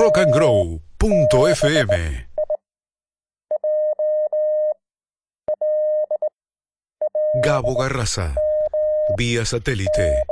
rockandgrow.fm Gabo Garraza, vía satélite.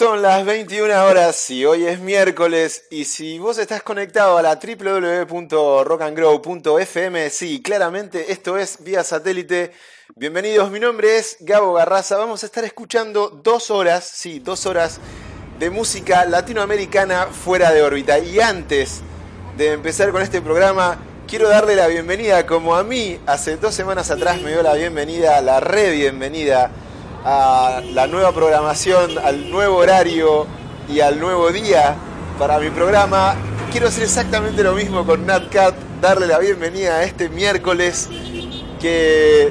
Son las 21 horas y hoy es miércoles y si vos estás conectado a la www.rockandgrow.fm, sí, claramente esto es vía satélite. Bienvenidos, mi nombre es Gabo Garraza. Vamos a estar escuchando dos horas, sí, dos horas de música latinoamericana fuera de órbita. Y antes de empezar con este programa, quiero darle la bienvenida, como a mí hace dos semanas atrás me dio la bienvenida, la re bienvenida a la nueva programación, al nuevo horario y al nuevo día para mi programa. Quiero hacer exactamente lo mismo con NatCat, darle la bienvenida a este miércoles que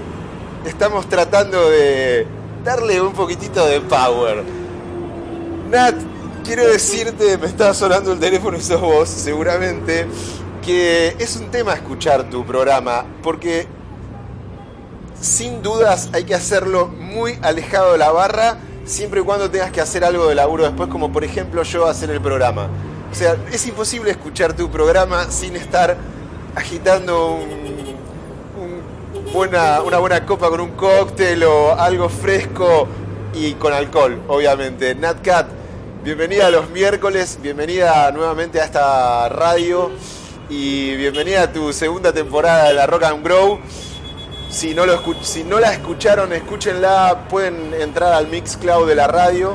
estamos tratando de darle un poquitito de power. Nat, quiero decirte, me estaba sonando el teléfono y sos vos, seguramente, que es un tema escuchar tu programa, porque sin dudas hay que hacerlo muy alejado de la barra, siempre y cuando tengas que hacer algo de laburo después, como por ejemplo yo hacer el programa. O sea, es imposible escuchar tu programa sin estar agitando un- una buena copa con un cóctel o algo fresco y con alcohol, obviamente. NatCat, Bienvenida a los miércoles, bienvenida nuevamente a esta radio y bienvenida a tu segunda temporada de la Rock and Grow. Si no, lo si no la escucharon, escúchenla, pueden entrar al Mixcloud de la radio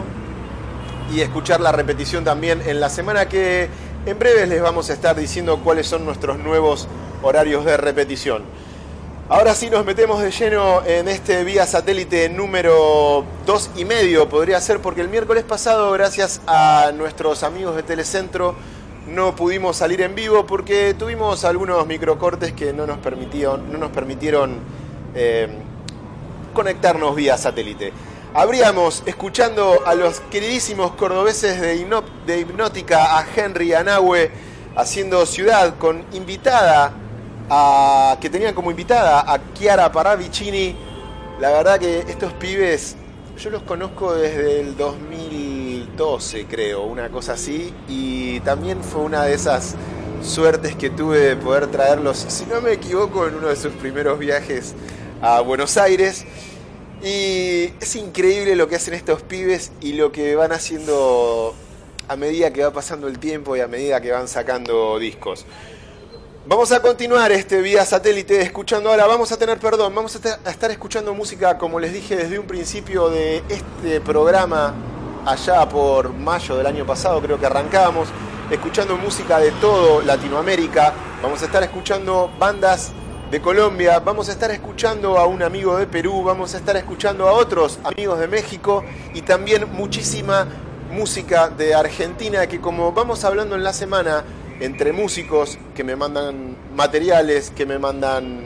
y escuchar la repetición también en la semana que en breve les vamos a estar diciendo cuáles son nuestros nuevos horarios de repetición. Ahora sí nos metemos de lleno en este vía satélite número 2 y medio, podría ser, porque el miércoles pasado, gracias a nuestros amigos de Telecentro, no pudimos salir en vivo porque tuvimos algunos microcortes que no nos permitieron, no nos permitieron eh, conectarnos vía satélite. Habríamos, escuchando a los queridísimos cordobeses de, Hipnótica, a Henry Anahue, haciendo ciudad con invitada, a, que tenían como invitada a Chiara Paravicini. La verdad que estos pibes, yo los conozco desde el 2012, creo, una cosa así, y también fue una de esas suertes que tuve de poder traerlos, si no me equivoco, en uno de sus primeros viajes a Buenos Aires. Y es increíble lo que hacen estos pibes y lo que van haciendo a medida que va pasando el tiempo y a medida que van sacando discos. Vamos a continuar este vía satélite escuchando ahora, vamos a tener, perdón, vamos a, estar escuchando música, como les dije desde un principio de este programa, allá por mayo del año pasado creo que arrancábamos, escuchando música de todo Latinoamérica, vamos a estar escuchando bandas de Colombia, vamos a estar escuchando a un amigo de Perú, vamos a estar escuchando a otros amigos de México y también muchísima música de Argentina que como vamos hablando en la semana entre músicos que me mandan materiales, que me mandan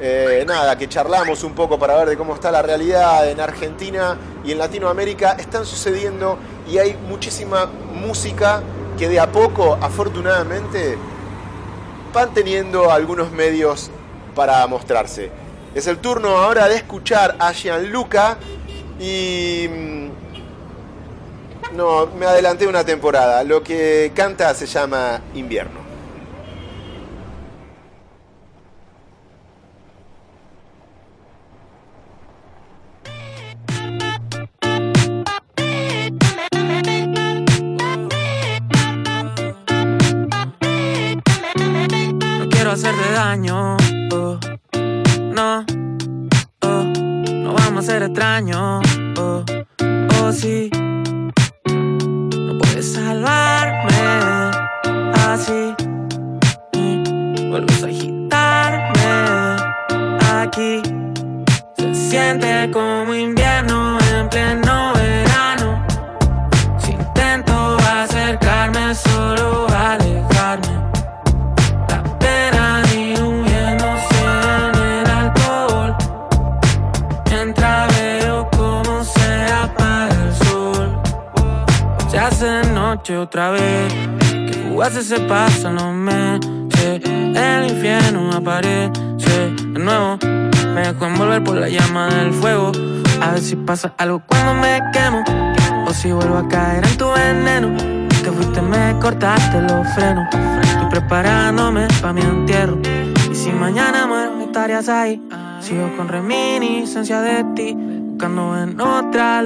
eh, nada, que charlamos un poco para ver de cómo está la realidad en Argentina y en Latinoamérica, están sucediendo y hay muchísima música que de a poco, afortunadamente, van teniendo algunos medios para mostrarse. Es el turno ahora de escuchar a Gianluca y... mm, No, me adelanté una temporada. Lo que canta se llama Invierno.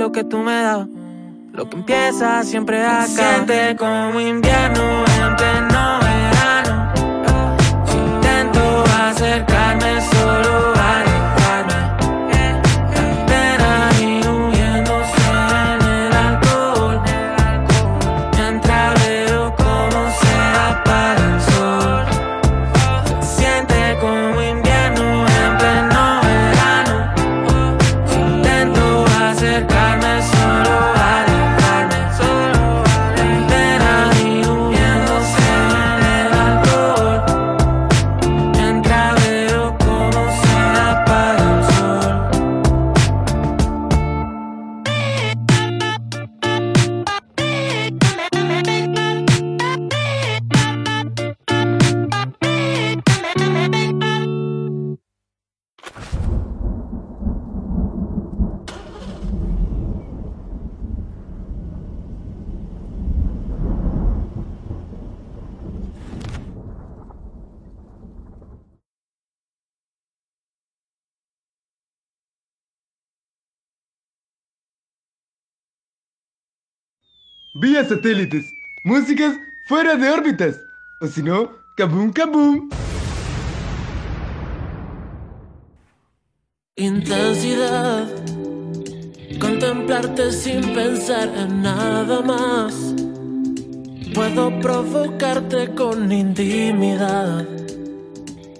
Lo que tú me dabas Lo que empieza siempre acá. Siente como invierno vía satélites, músicas fuera de órbitas, o si no, kaboom kaboom. Intensidad, contemplarte sin pensar en nada más. Puedo provocarte con intimidad.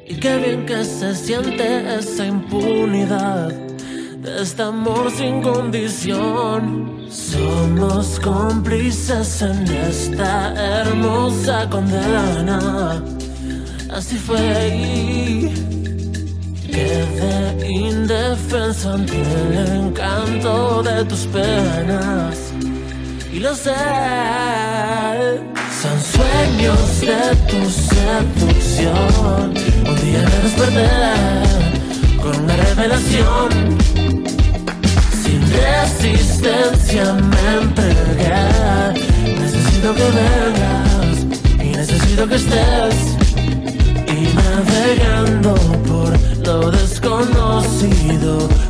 Y qué bien que se siente esa impunidad de este amor sin condición. Somos cómplices en esta hermosa condena. Así fue y Quedé indefenso ante el encanto de tus penas. Y lo sé, son sueños de tu seducción.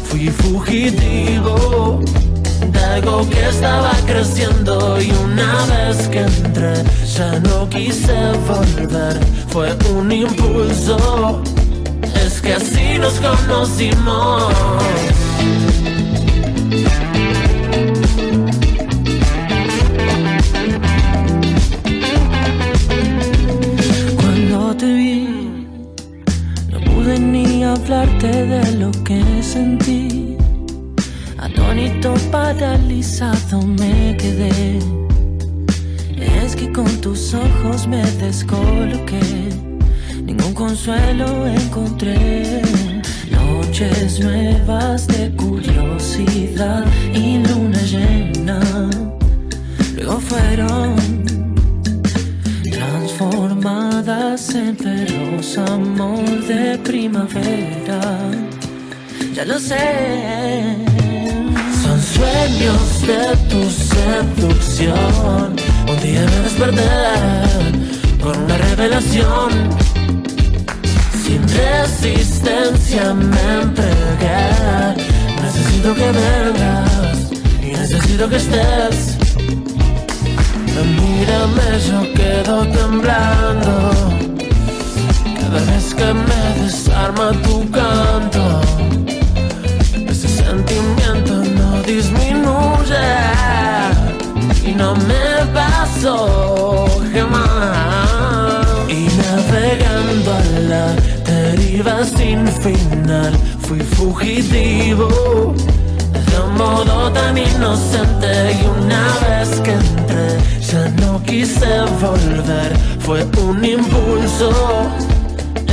Fui fugitivo de algo que estaba creciendo. Y una vez que entré, ya no quise volver. Fue un impulso, es que así nos conocimos. De lo que sentí. Atónito, paralizado me quedé. Es que con tus ojos me descoloqué. Ningún consuelo encontré. Noches nuevas de curiosidad y luna llena. Luego fueron transformadas en amor de primavera. Ya lo sé. Son sueños de tu seducción. Un día me desperté con una revelación. Sin resistencia me entregué. Necesito que vengas y necesito que estés. Mírame, yo quedo temblando Cada vez que me desarma tu canto. Ese sentimiento no disminuye. Y no me paso jamás. Y navegando a la deriva sin final Fui fugitivo. De un modo tan inocente y una vez que entré ya no quise volver, fue un impulso,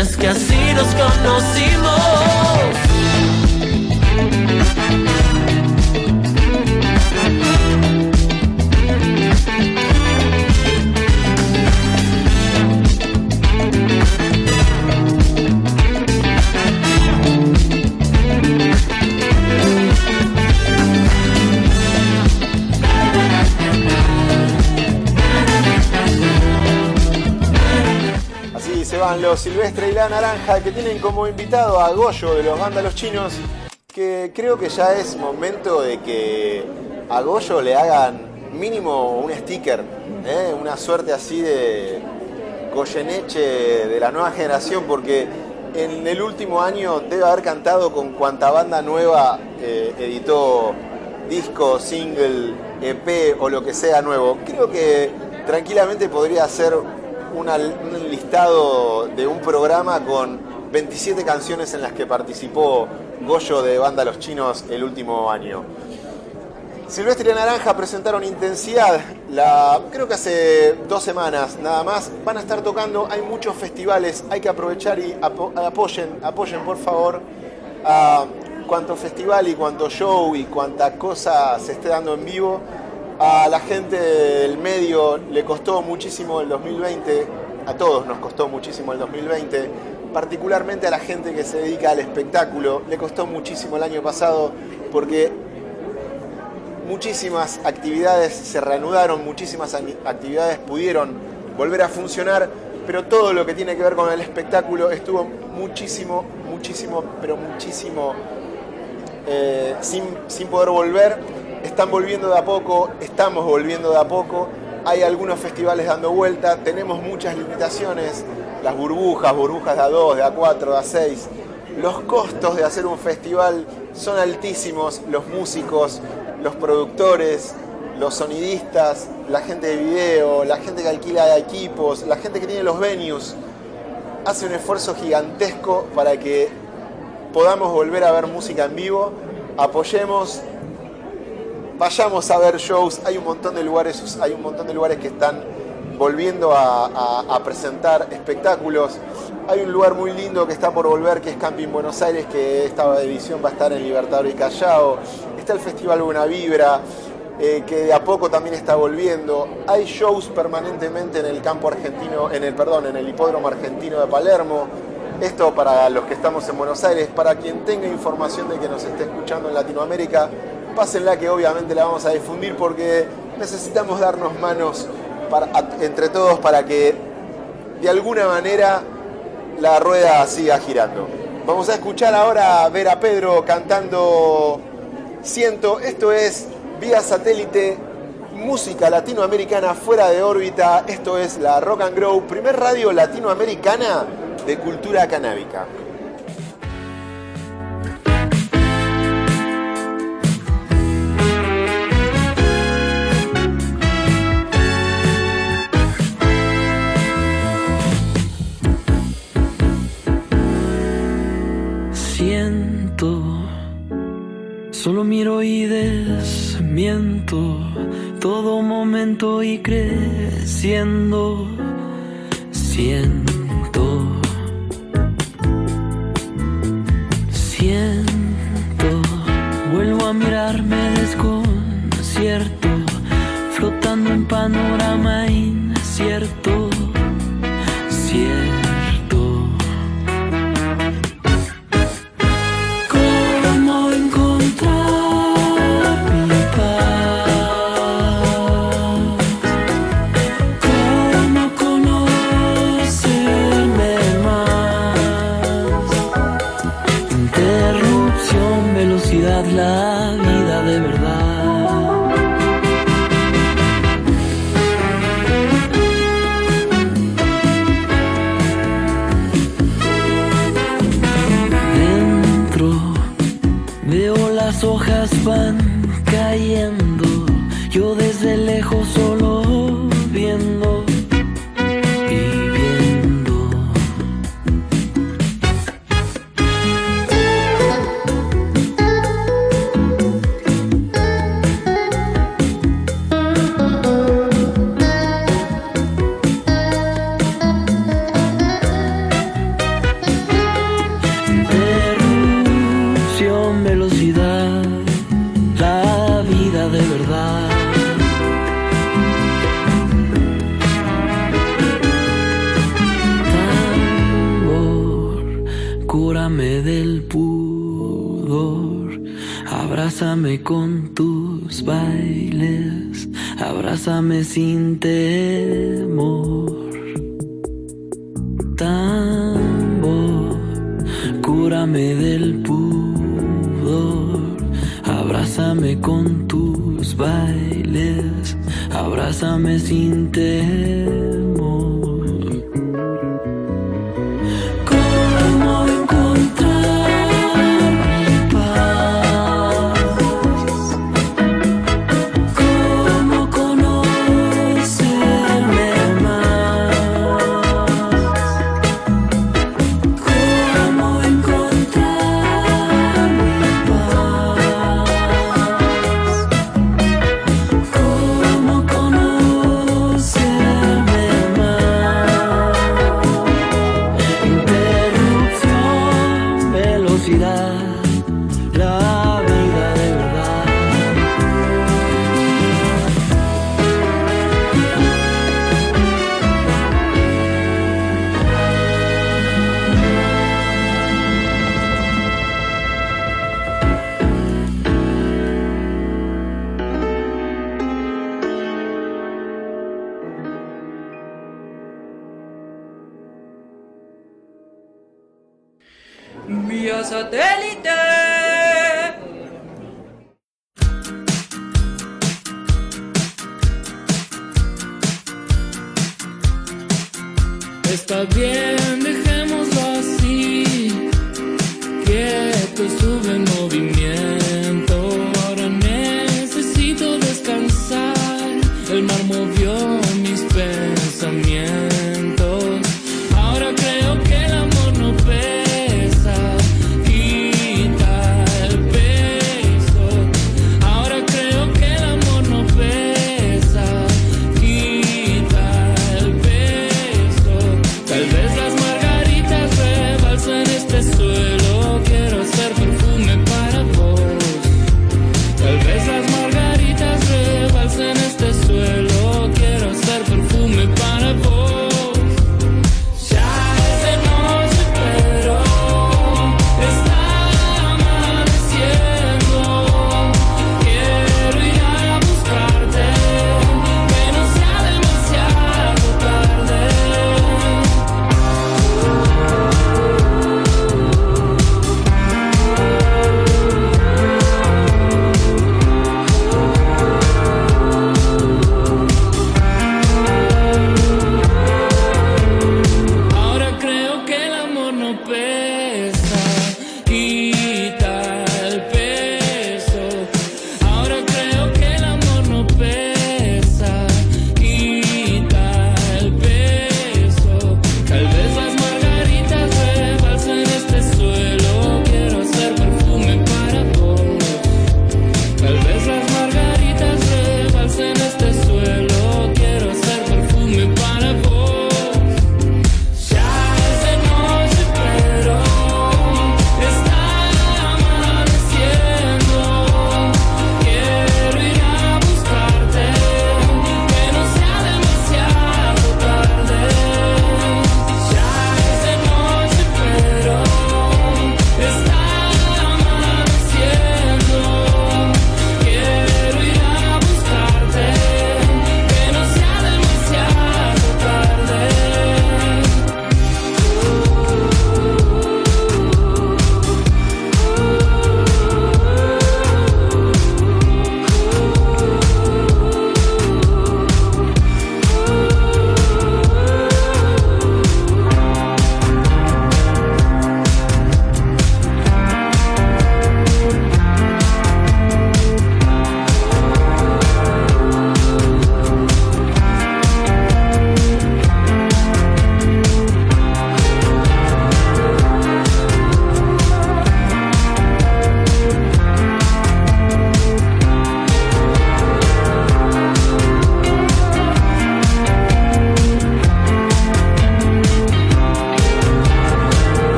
es que así nos conocimos. Los Silvestre y la Naranja que tienen como invitado a Goyo de los Vándalos Chinos, que creo que ya es momento de que a Goyo le hagan mínimo un sticker, ¿eh? una suerte así de Goyeneche de la nueva generación, porque en el último año debe haber cantado con cuanta banda nueva eh, editó disco, single, EP o lo que sea nuevo. Creo que tranquilamente podría ser una- un de un programa con 27 canciones en las que participó Goyo de Banda Los Chinos el último año. Silvestre y Naranja presentaron Intensidad, la, creo que hace dos semanas nada más. Van a estar tocando, hay muchos festivales, hay que aprovechar y apo- apoyen, apoyen por favor a cuanto festival y cuanto show y cuanta cosa se esté dando en vivo. A la gente del medio le costó muchísimo el 2020, a todos nos costó muchísimo el 2020, particularmente a la gente que se dedica al espectáculo, le costó muchísimo el año pasado porque muchísimas actividades se reanudaron, muchísimas actividades pudieron volver a funcionar, pero todo lo que tiene que ver con el espectáculo estuvo muchísimo, muchísimo, pero muchísimo eh, sin, sin poder volver. Están volviendo de a poco, estamos volviendo de a poco, hay algunos festivales dando vuelta, tenemos muchas limitaciones, las burbujas, burbujas de A2, de A4, de A6, los costos de hacer un festival son altísimos, los músicos, los productores, los sonidistas, la gente de video, la gente que alquila equipos, la gente que tiene los venues, hace un esfuerzo gigantesco para que podamos volver a ver música en vivo, apoyemos, vayamos a ver shows, hay un montón de lugares, hay un montón de lugares que están volviendo a, presentar espectáculos. Hay un lugar muy lindo que está por volver, que es Camping Buenos Aires, que esta edición va a estar en Libertador y Callao. Está el Festival Buena Vibra, eh, que de a poco también está volviendo. Hay shows permanentemente en el campo argentino, en el perdón, en el hipódromo argentino de Palermo. Esto para los que estamos en Buenos Aires, para quien tenga información de que nos esté escuchando en Latinoamérica, pásenla que obviamente la vamos a difundir porque necesitamos darnos manos entre todos para que de alguna manera la rueda siga girando. Vamos a escuchar ahora a Pedro cantando Siento, esto es vía satélite, música latinoamericana fuera de órbita, esto es la Rock and Grow, primer radio latinoamericana de cultura canábica. Solo miro y desmiento todo momento y creciendo. Siento, siento, vuelvo a mirarme desconcierto, flotando en panorama incierto. Abrázame con tus bailes, abrázame sin temor. Tambor, cúrame del pudor, abrázame con tus bailes, abrázame sin temor.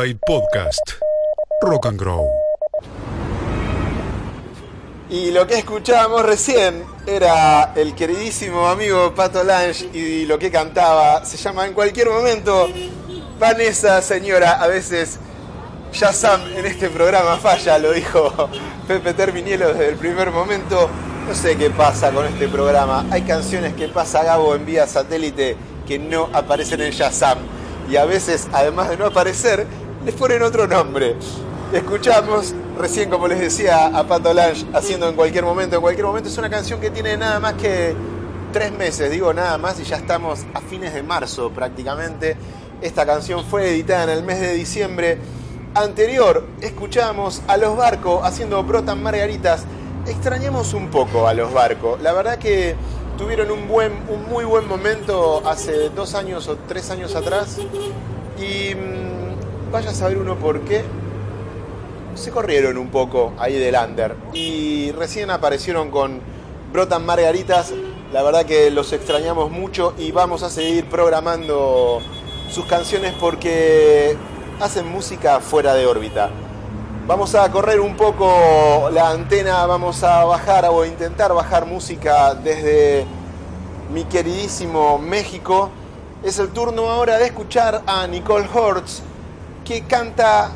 Podcast. Rock and Grow. Y lo que escuchábamos recién era el queridísimo amigo Pato Lange y lo que cantaba se llama En cualquier momento Vanessa, señora, a veces Shazam en este programa falla, lo dijo Pepe Terminielo desde el primer momento. No sé qué pasa con este programa. Hay canciones que pasa Gabo en vía satélite que no aparecen en Shazam. Y a veces, además de no aparecer, les ponen otro nombre. Escuchamos recién, como les decía, a Pato Lange haciendo en cualquier momento. En cualquier momento es una canción que tiene nada más que tres meses, digo nada más, y ya estamos a fines de marzo prácticamente. Esta canción fue editada en el mes de diciembre anterior. Escuchamos a Los Barcos haciendo Brotan Margaritas. Extrañamos un poco a Los Barcos. La verdad que tuvieron un, buen, un muy buen momento hace dos años o tres años atrás. Y mm, vaya a saber uno por qué. Se corrieron un poco ahí del under. Y recién aparecieron con Brotan Margaritas. La verdad que los extrañamos mucho y vamos a seguir programando sus canciones porque hacen música fuera de órbita. Vamos a correr un poco la antena, vamos a bajar o intentar bajar música desde mi queridísimo México. Es el turno ahora de escuchar a Nicole Hortz, que canta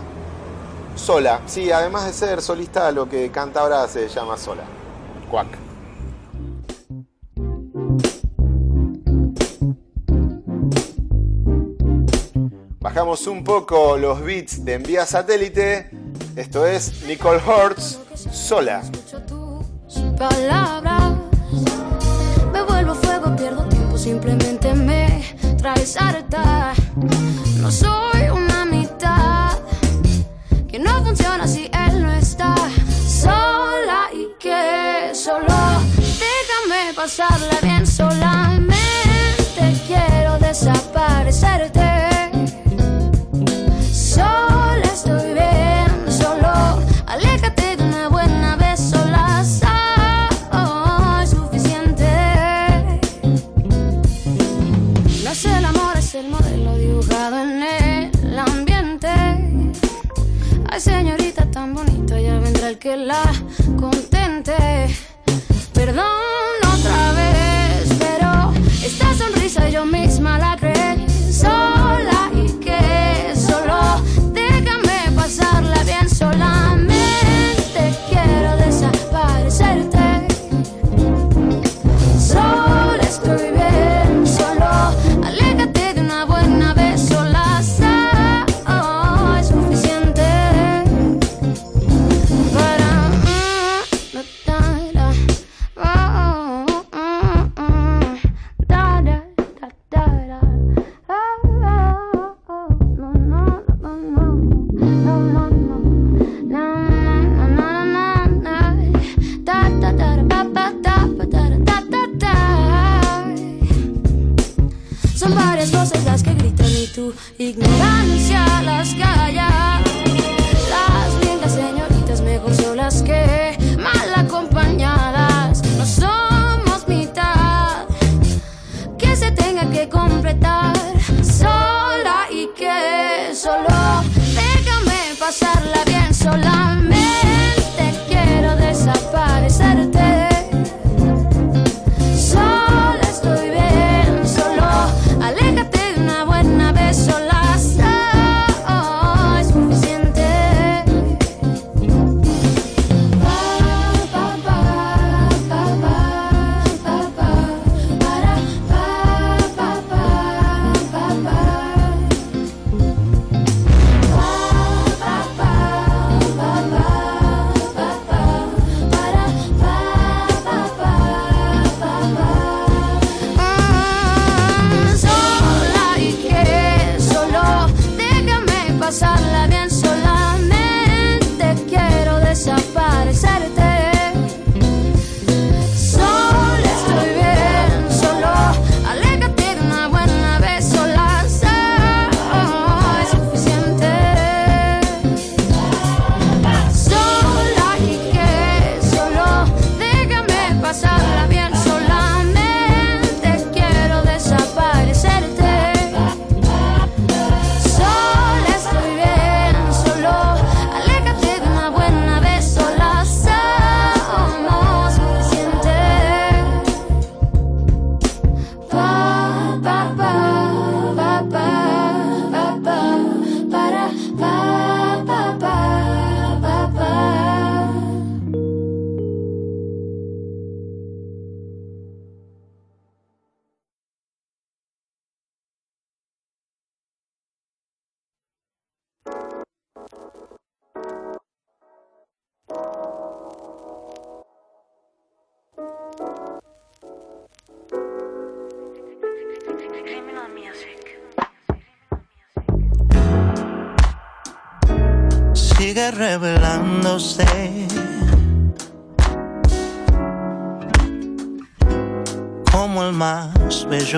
sola. Sí, además de ser solista, lo que canta ahora se llama sola. Cuac. Bajamos un poco los beats de envía satélite. Esto es Nicole Hortz sola. Escucho tus palabras. Me vuelvo fuego, pierdo tiempo, simplemente me traes harta. No soy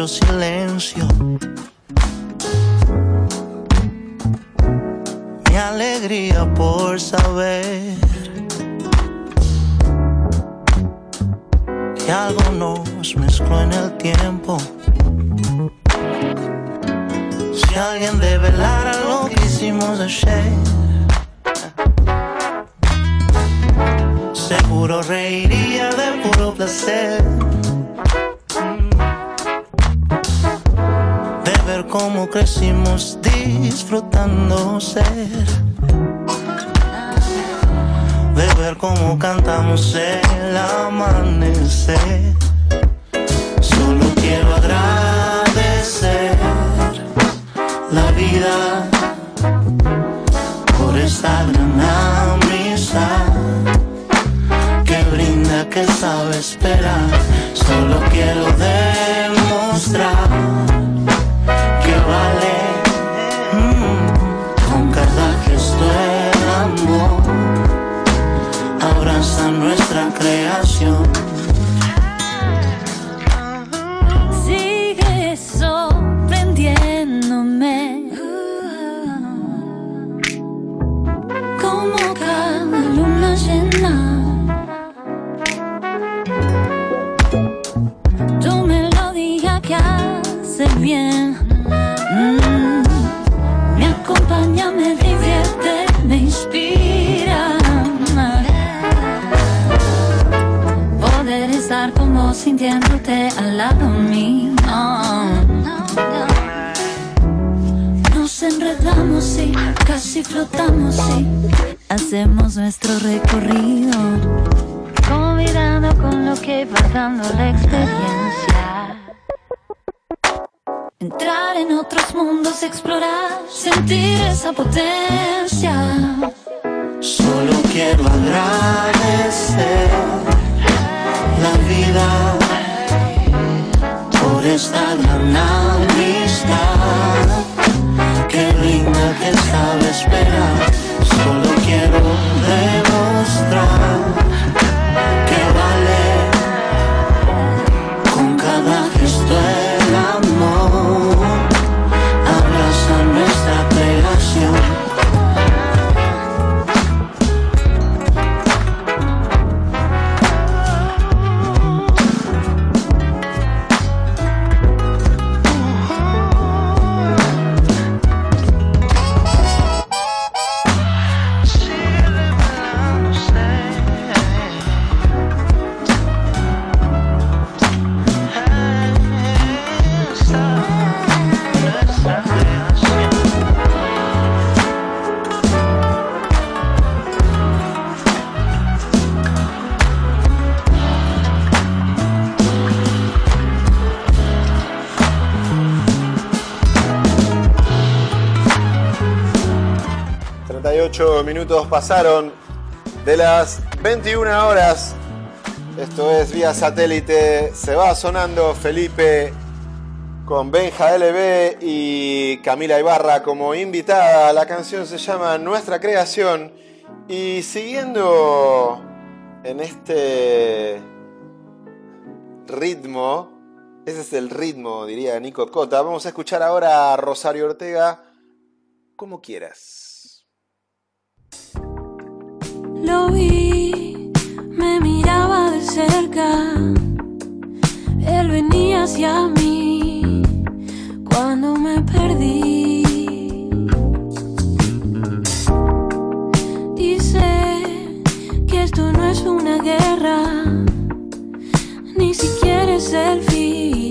silencio. minutos pasaron de las 21 horas. Esto es vía satélite. Se va sonando Felipe con Benja LB y Camila Ibarra como invitada. La canción se llama Nuestra Creación. Y siguiendo en este ritmo, ese es el ritmo, diría Nico Cota, vamos a escuchar ahora a Rosario Ortega, como quieras. Lo vi, me miraba de cerca. Él venía hacia mí cuando me perdí. Dice que esto no es una guerra, ni siquiera es el fin.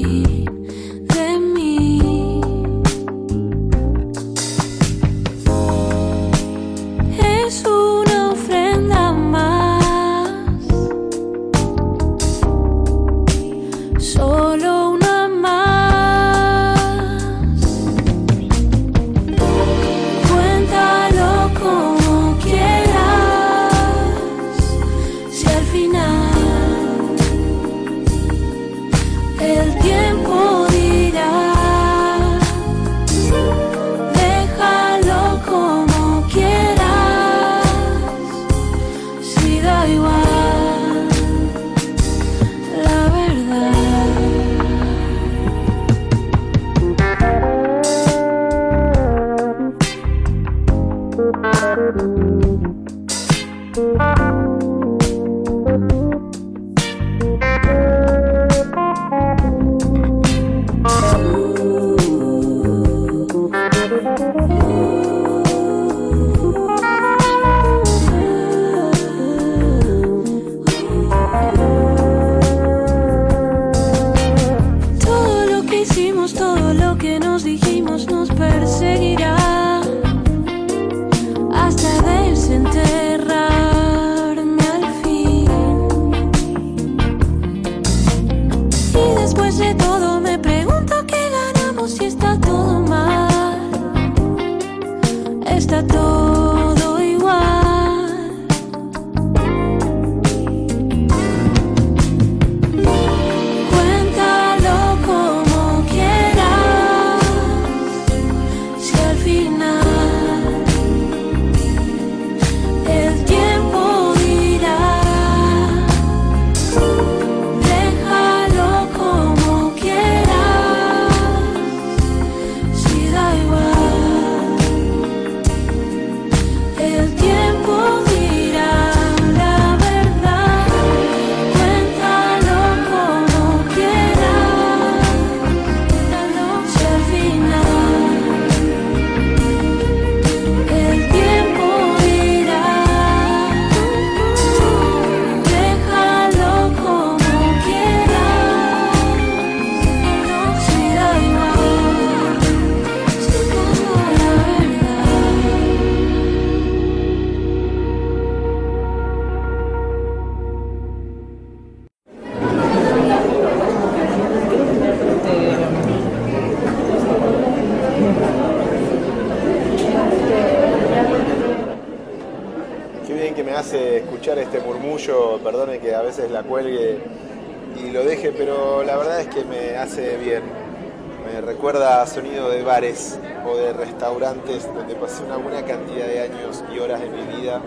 O de restaurantes donde pasé una buena cantidad de años y horas de mi vida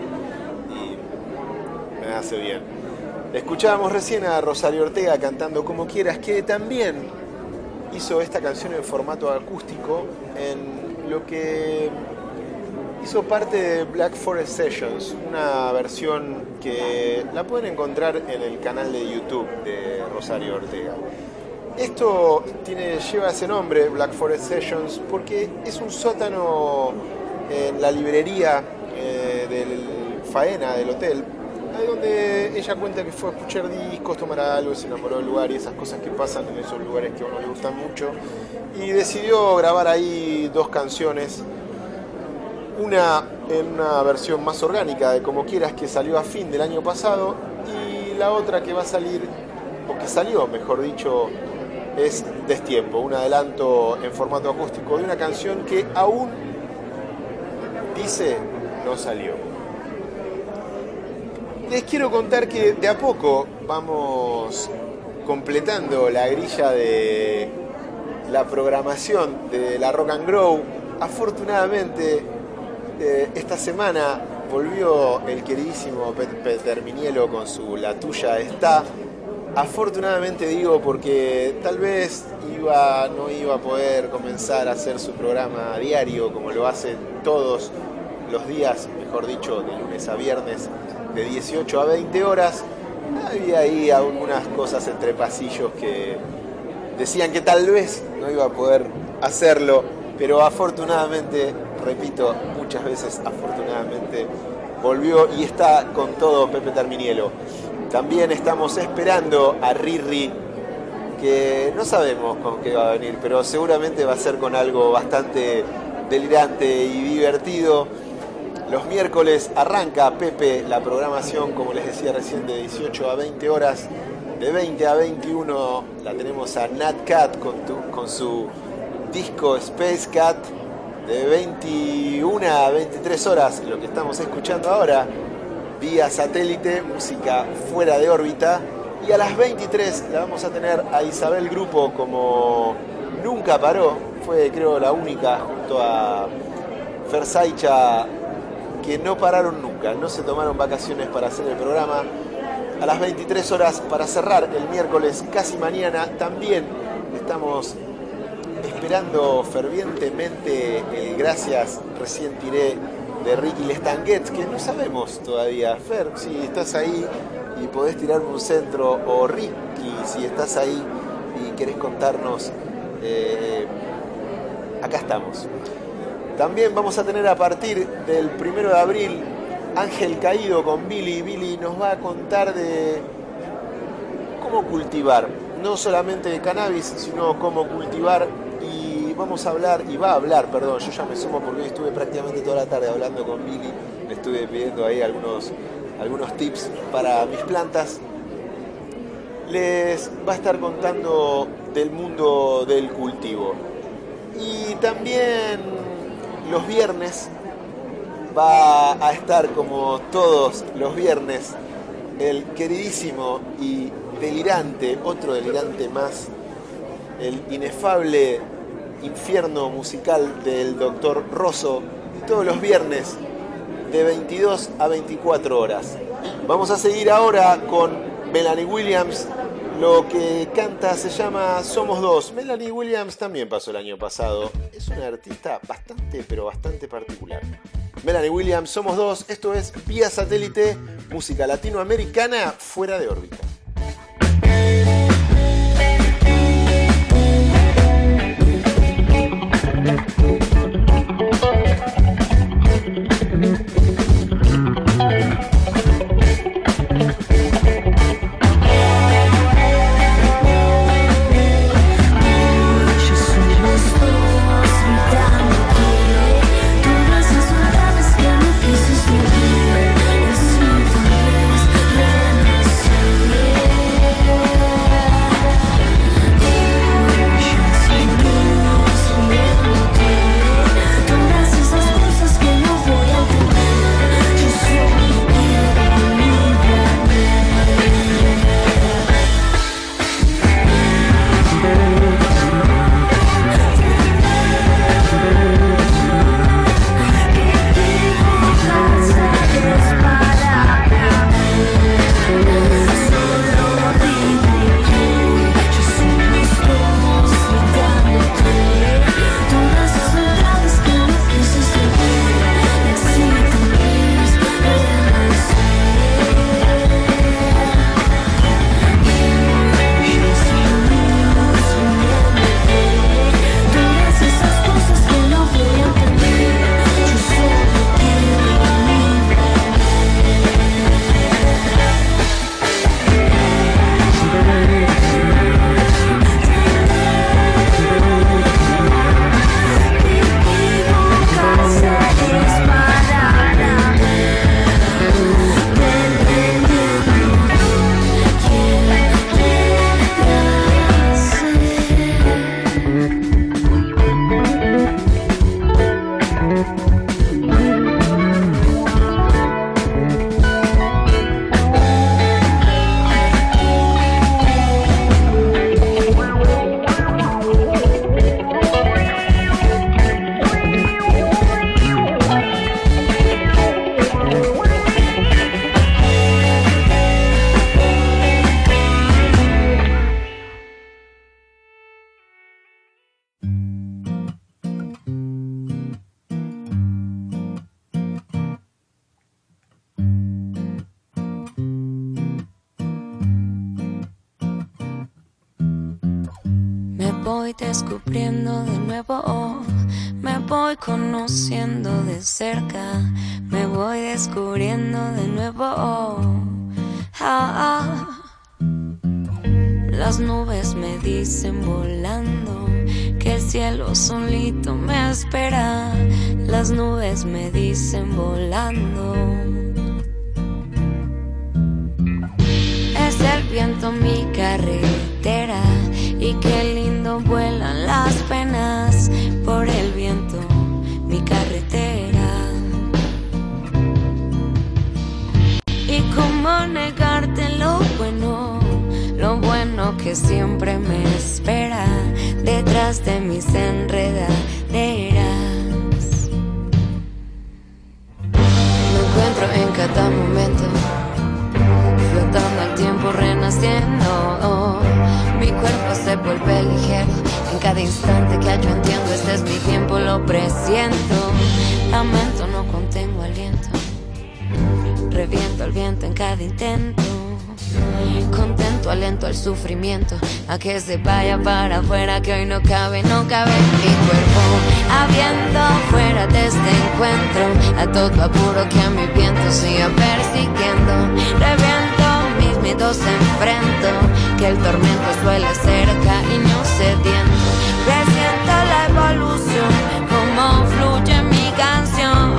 y me hace bien. Escuchábamos recién a Rosario Ortega cantando Como quieras, que también hizo esta canción en formato acústico en lo que hizo parte de Black Forest Sessions, una versión que la pueden encontrar en el canal de YouTube de Rosario Ortega. Esto lleva ese nombre, Black Forest Sessions, porque es un sótano en la librería eh, del Faena, del hotel, donde ella cuenta que fue a escuchar discos, tomar algo, se enamoró del lugar y esas cosas que pasan en esos lugares que a uno le gustan mucho. Y decidió grabar ahí dos canciones una en una versión más orgánica de Como quieras que salió a fin del año pasado y la otra que va a salir, o que salió mejor dicho, es Destiempo, un adelanto en formato acústico de una canción que aún dice no salió. Les quiero contar que de a poco vamos completando la grilla de la programación de la Rock and Grow. Afortunadamente, eh, esta semana volvió el queridísimo Pet- Peter Minielo con su La tuya está. Afortunadamente digo porque tal vez no iba a poder comenzar a hacer su programa diario como lo hace todos los días, mejor dicho, de lunes a viernes, de 18 a 20 horas. Había ahí algunas cosas entre pasillos que decían que tal vez no iba a poder hacerlo, pero afortunadamente, repito, muchas veces afortunadamente volvió y está con todo Pepe Terminielo. También estamos esperando a Riri, que no sabemos con qué va a venir, pero seguramente va a ser con algo bastante delirante y divertido. Los miércoles arranca Pepe la programación, como les decía recién, de 18 a 20 horas. De 20 a 21 la tenemos a Nat Cat con, con su disco Space Cat. De 21 a 23 horas, lo que estamos escuchando ahora, vía satélite, música fuera de órbita. Y a las 23 la vamos a tener a Isabel Grupo como nunca paró. Fue creo la única junto a Fer Saicha que no pararon nunca, no se tomaron vacaciones para hacer el programa. A las 23 horas para cerrar el miércoles, casi mañana, también estamos esperando fervientemente el gracias, recién tiré de Ricky Lestanguet, que no sabemos todavía. Fer, si estás ahí y podés tirarme un centro, o Ricky, si estás ahí y querés contarnos, eh, acá estamos. También vamos a tener a partir del primero de abril Ángel Caído con Billy. Billy nos va a contar de cómo cultivar, no solamente de cannabis, sino cómo cultivar vamos a hablar, y va a hablar, perdón, yo ya me sumo porque hoy estuve prácticamente toda la tarde hablando con Billy, le estuve pidiendo ahí algunos, algunos tips para mis plantas. Les va a estar contando del mundo del cultivo. Y también los viernes va a estar como todos los viernes el queridísimo y delirante, otro delirante más, el inefable infierno musical del doctor Rosso, todos los viernes de 22 a 24 horas. Vamos a seguir ahora con Melanie Williams. Lo que canta se llama Somos Dos. Melanie Williams también pasó el año pasado. Es una artista bastante, pero bastante particular. Melanie Williams, Somos Dos. Esto es Vía Satélite, música latinoamericana fuera de órbita. Me voy descubriendo de nuevo. Ah, ah. Las nubes me dicen volando que el cielo solito me espera. Las nubes me dicen volando. Es el viento mi carretera y qué lindo vuelan las penas por que siempre me espera detrás de mis enredaderas. Me encuentro en cada momento flotando al tiempo renaciendo. Mi cuerpo se vuelve ligero en cada instante que yo entiendo. Este es mi tiempo, lo presiento. Lamento, no contengo reviento el viento en cada intento. Contento, alento al sufrimiento, a que se vaya para afuera, que hoy no cabe, no cabe mi cuerpo. Habiendo fuera de este encuentro, a todo apuro que a mi viento siga persiguiendo. Reviento mis miedos enfrento, que el tormento suele ser cariño sediento. Presiento la evolución, como fluye mi canción.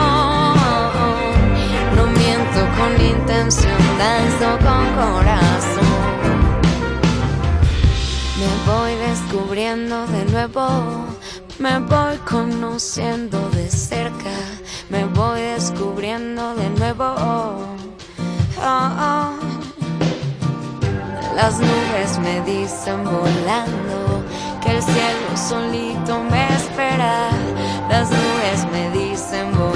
No miento con intención, danzo con Me voy descubriendo de nuevo, me voy conociendo de cerca, me voy descubriendo de nuevo. Oh, oh. Las nubes me dicen volando que el cielo solito me espera. Las nubes me dicen volando.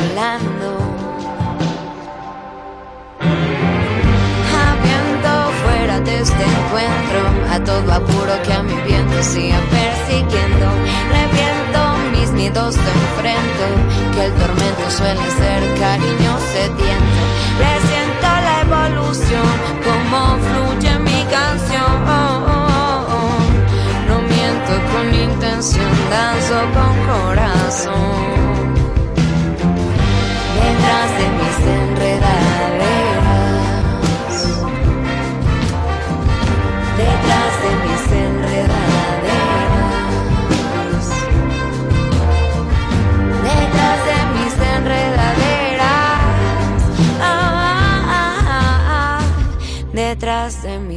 Este encuentro, a todo apuro que a mi viento siga persiguiendo. Reviento mis miedos de enfrento, que el tormento suele ser cariño sediento. Presiento la evolución, como fluye mi canción. No miento con intención, danzo con corazón.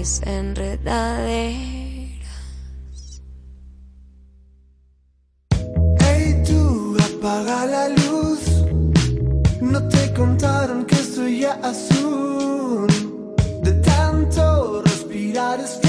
Mis enredaderas. Hey tú, apaga la luz. No te contaron que estoy ya azul. De tanto respirar este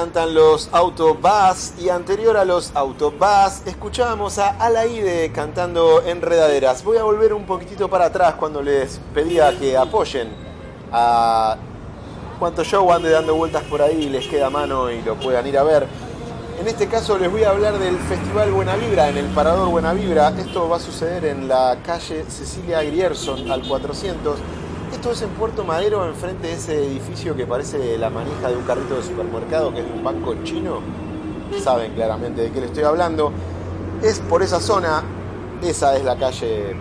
cantan los Autobus y anterior a los Autobus escuchábamos a Alaide cantando Enredaderas. Voy a volver un poquitito para atrás cuando les pedía que apoyen a cuanto show ande dando vueltas por ahí les queda mano y lo puedan ir a ver. En este caso les voy a hablar del Festival Buena Vibra en el Parador Buena Vibra. Esto va a suceder en la calle Cecilia Grierson al 400. Esto es en Puerto Madero, enfrente de ese edificio que parece la manija de un carrito de supermercado, que es un banco chino. Saben claramente de qué le estoy hablando. Es por esa zona, esa es la calle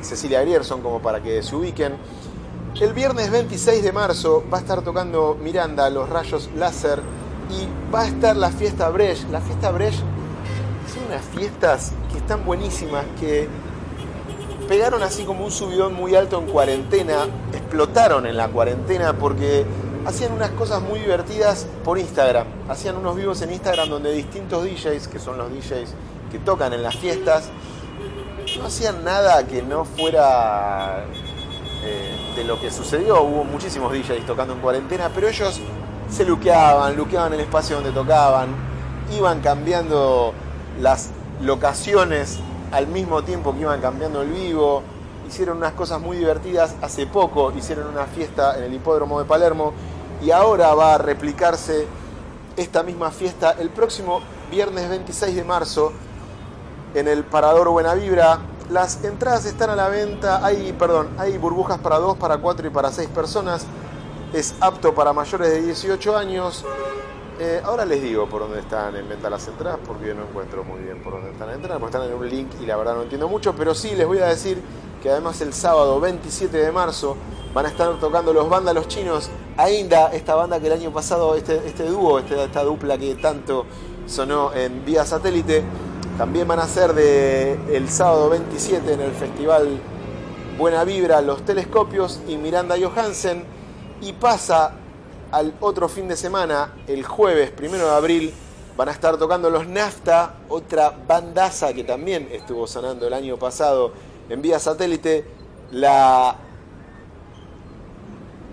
Cecilia Grierson, como para que se ubiquen. El viernes 26 de marzo va a estar tocando Miranda, Los Rayos Láser, y va a estar la fiesta Brecht. La fiesta Brecht son unas fiestas que están buenísimas, que pegaron así como un subidón muy alto en cuarentena, explotaron en la cuarentena porque hacían unas cosas muy divertidas por Instagram. Hacían unos vivos en Instagram donde distintos DJs, que son los DJs que tocan en las fiestas, no hacían nada que no fuera eh, de lo que sucedió. Hubo muchísimos DJs tocando en cuarentena, pero ellos se luqueaban, luqueaban el espacio donde tocaban, iban cambiando las locaciones al mismo tiempo que iban cambiando el vivo. Hicieron unas cosas muy divertidas. Hace poco hicieron una fiesta en el hipódromo de Palermo y ahora va a replicarse esta misma fiesta el próximo viernes 26 de marzo en el Parador Buena Vibra. Las entradas están a la venta, hay, perdón, hay burbujas para 2, para 4 y para 6 personas. Es apto para mayores de 18 años. Eh, ahora les digo por dónde están en venta las entradas, porque yo no encuentro muy bien por dónde están las entradas, porque están en un link y la verdad no entiendo mucho, pero sí les voy a decir que además el sábado 27 de marzo van a estar tocando los vándalos chinos, Ainda, esta banda que el año pasado, este, este dúo, este- esta dupla que tanto sonó en vía satélite, también van a ser de el sábado 27 en el festival Buena Vibra, Los Telescopios y Miranda Johansen, y pasa al otro fin de semana, el jueves primero de abril, van a estar tocando los Nafta, otra bandaza que también estuvo sonando el año pasado en vía satélite, la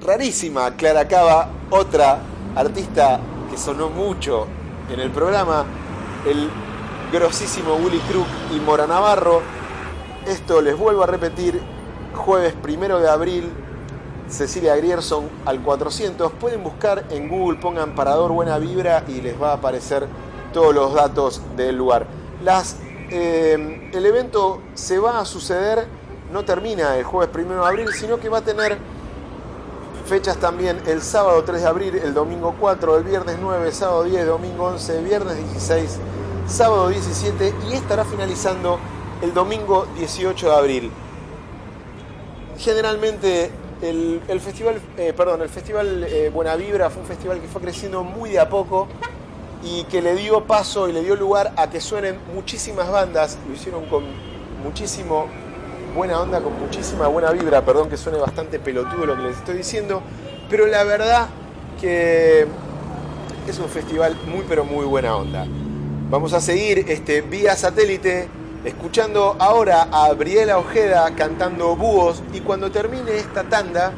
rarísima Clara Cava, otra artista que sonó mucho en el programa, el grosísimo Willy Crook y Mora Navarro. Esto les vuelvo a repetir, jueves primero de abril, Cecilia Grierson al 400. Pueden buscar en Google, pongan Parador Buena Vibra y les va a aparecer todos los datos del lugar. Las, eh, el evento se va a suceder, no termina el jueves 1 de abril, sino que va a tener fechas también el sábado 3 de abril, el domingo 4, el viernes 9, sábado 10, domingo 11, viernes 16, sábado 17 y estará finalizando el domingo 18 de abril. Generalmente el, el festival, eh, perdón, el festival eh, Buena Vibra fue un festival que fue creciendo muy de a poco y que le dio paso y le dio lugar a que suenen muchísimas bandas. Lo hicieron con muchísimo buena onda, con muchísima buena vibra. Perdón que suene bastante pelotudo lo que les estoy diciendo, pero la verdad que es un festival muy pero muy buena onda. Vamos a seguir este, vía satélite escuchando ahora a Briela Ojeda cantando búhos y cuando termine esta tanda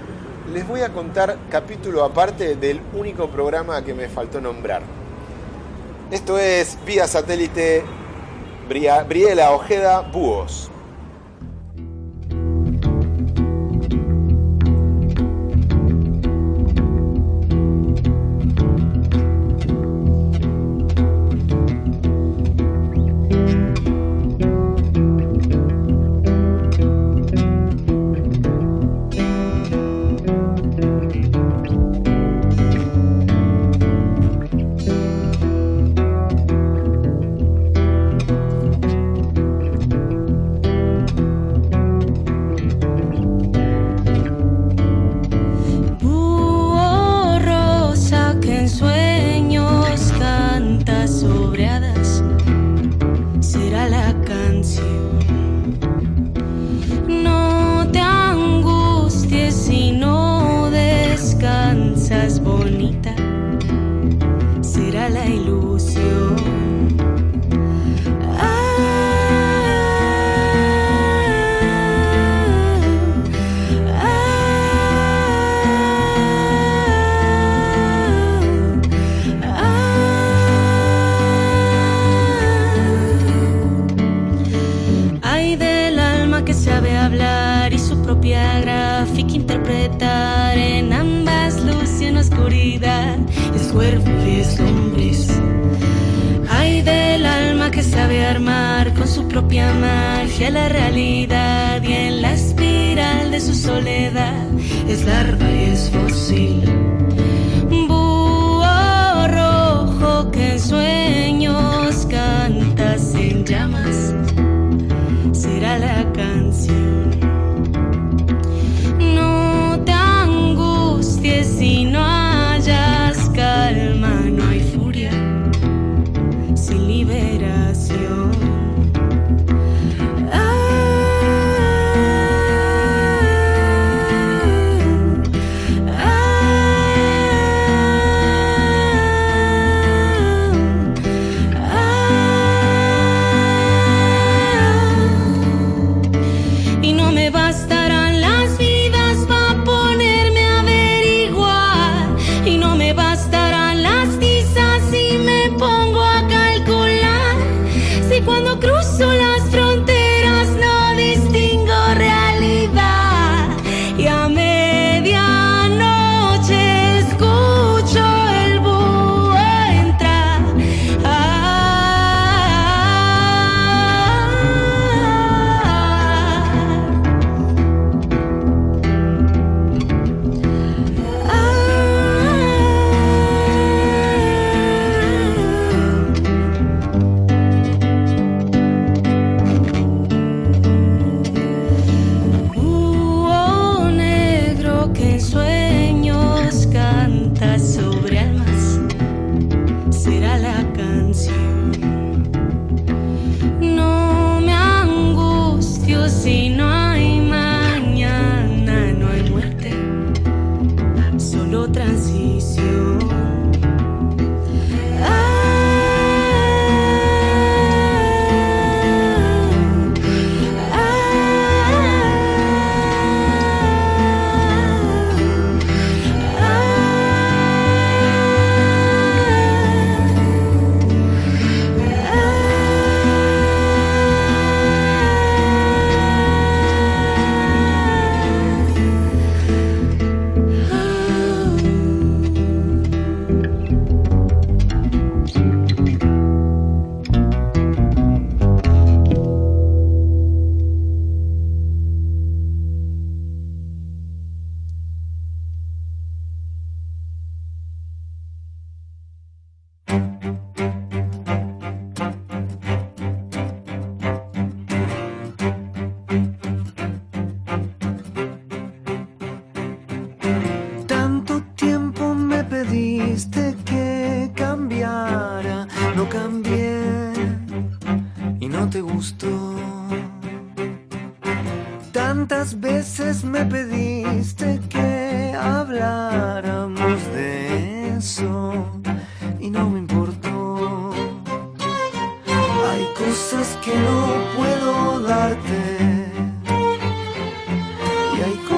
les voy a contar capítulo aparte del único programa que me faltó nombrar. Esto es vía satélite Briela Ojeda Búhos.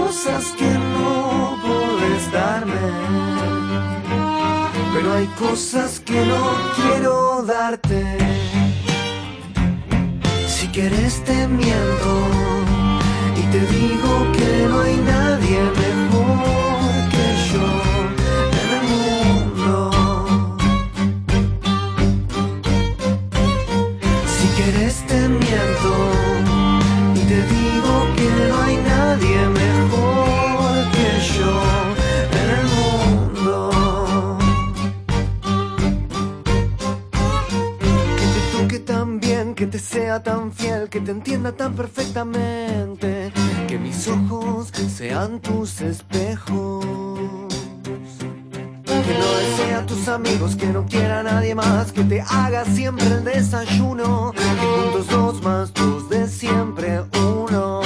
Cosas que no puedes darme. Pero hay cosas que no quiero darte. Si quieres te miento y te digo que no hay nadie mejor sea tan fiel, que te entienda tan perfectamente, que mis ojos sean tus espejos. Que no desee a tus amigos, que no quiera a nadie más, que te haga siempre el desayuno, que juntos dos más dos de siempre uno.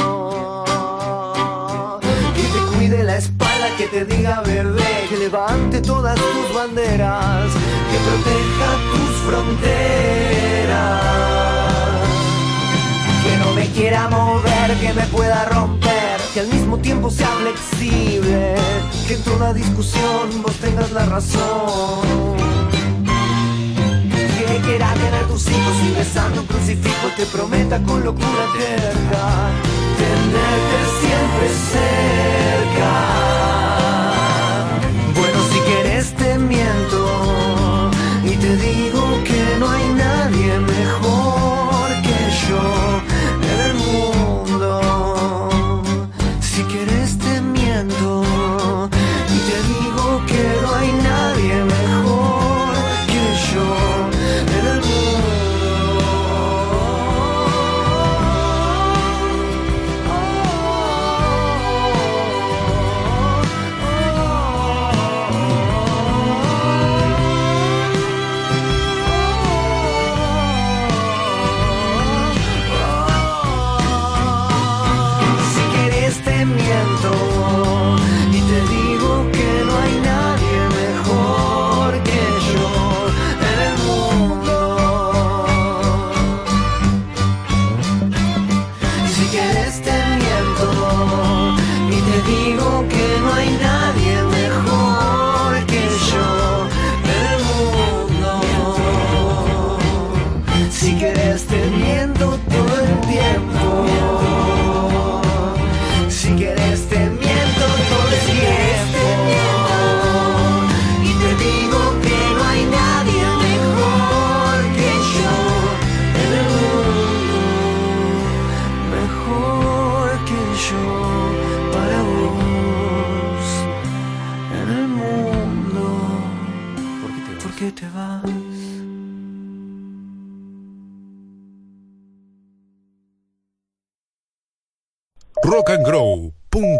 Que te cuide la espalda, que te diga verde, que levante todas tus banderas, que proteja tus fronteras quiera mover, que me pueda romper, que al mismo tiempo sea flexible, que en toda discusión vos tengas la razón. Que quiera tener tus hijos y besando un crucifijo te prometa con locura eterna tenerte siempre cerca.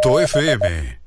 FM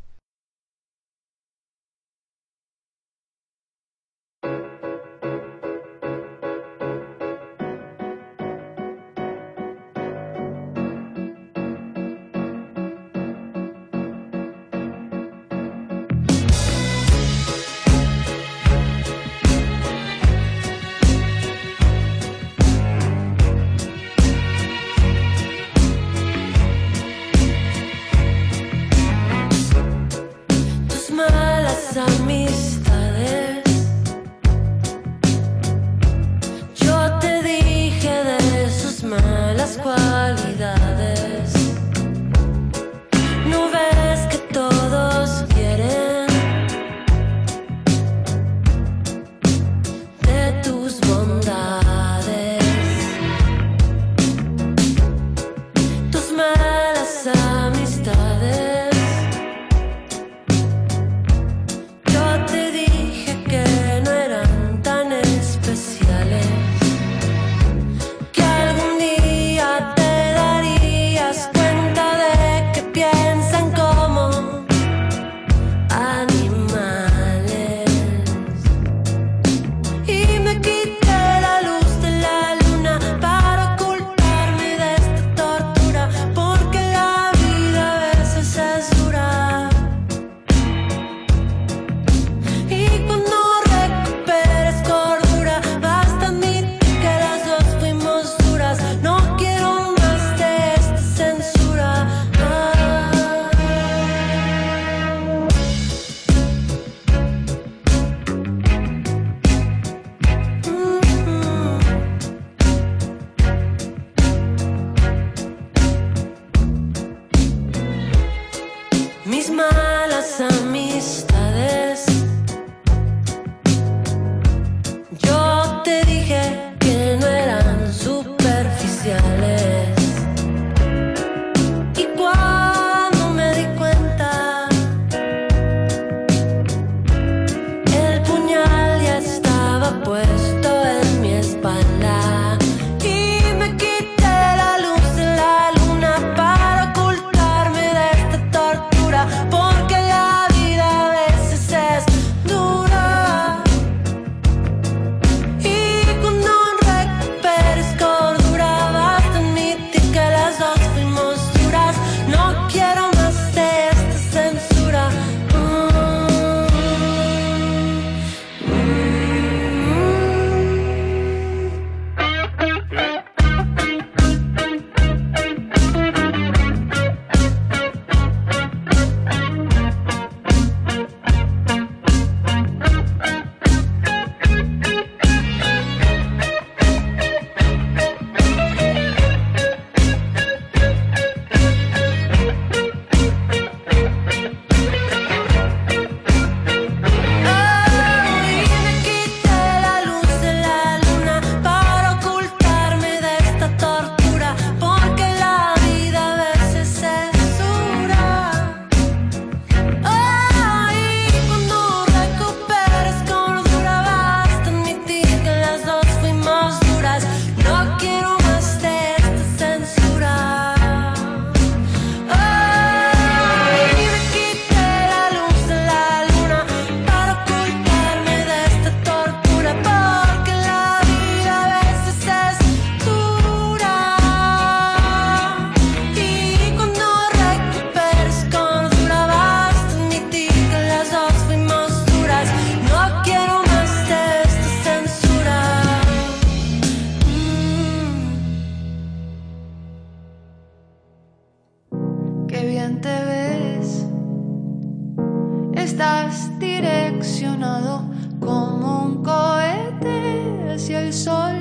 Estás direccionado como un cohete hacia el sol.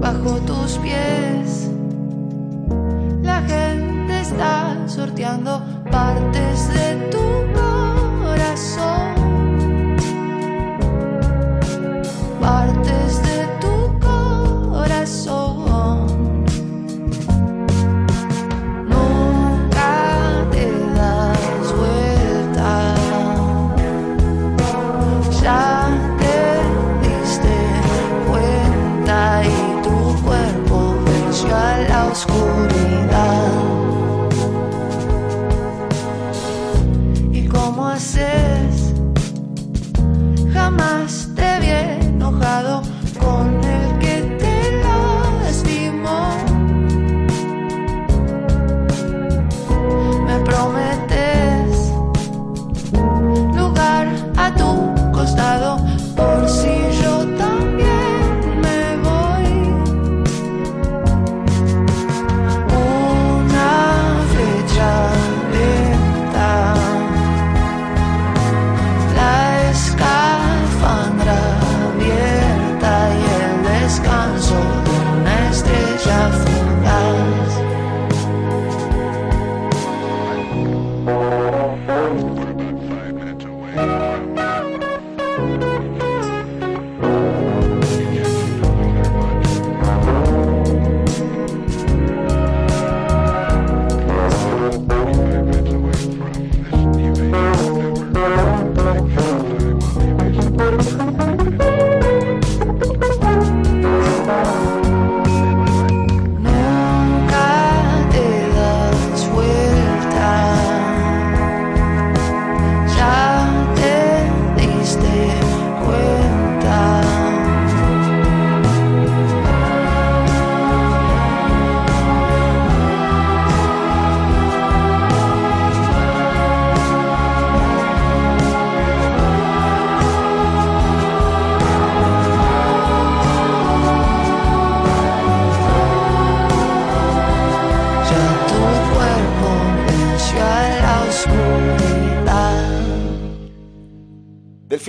Bajo tus pies, la gente está sorteando partes de tu corazón.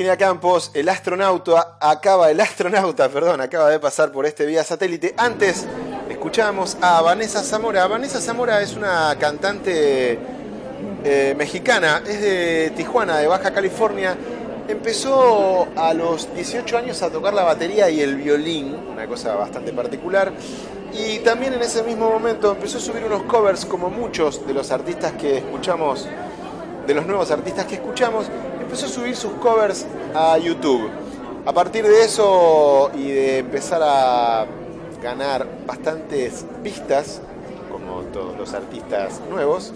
Campos, el astronauta, acaba, el astronauta, perdón, acaba de pasar por este vía satélite. Antes escuchábamos a Vanessa Zamora. Vanessa Zamora es una cantante eh, mexicana, es de Tijuana, de Baja California. Empezó a los 18 años a tocar la batería y el violín, una cosa bastante particular. Y también en ese mismo momento empezó a subir unos covers como muchos de los artistas que escuchamos de los nuevos artistas que escuchamos, empezó a subir sus covers a YouTube. A partir de eso y de empezar a ganar bastantes vistas, como todos los artistas nuevos,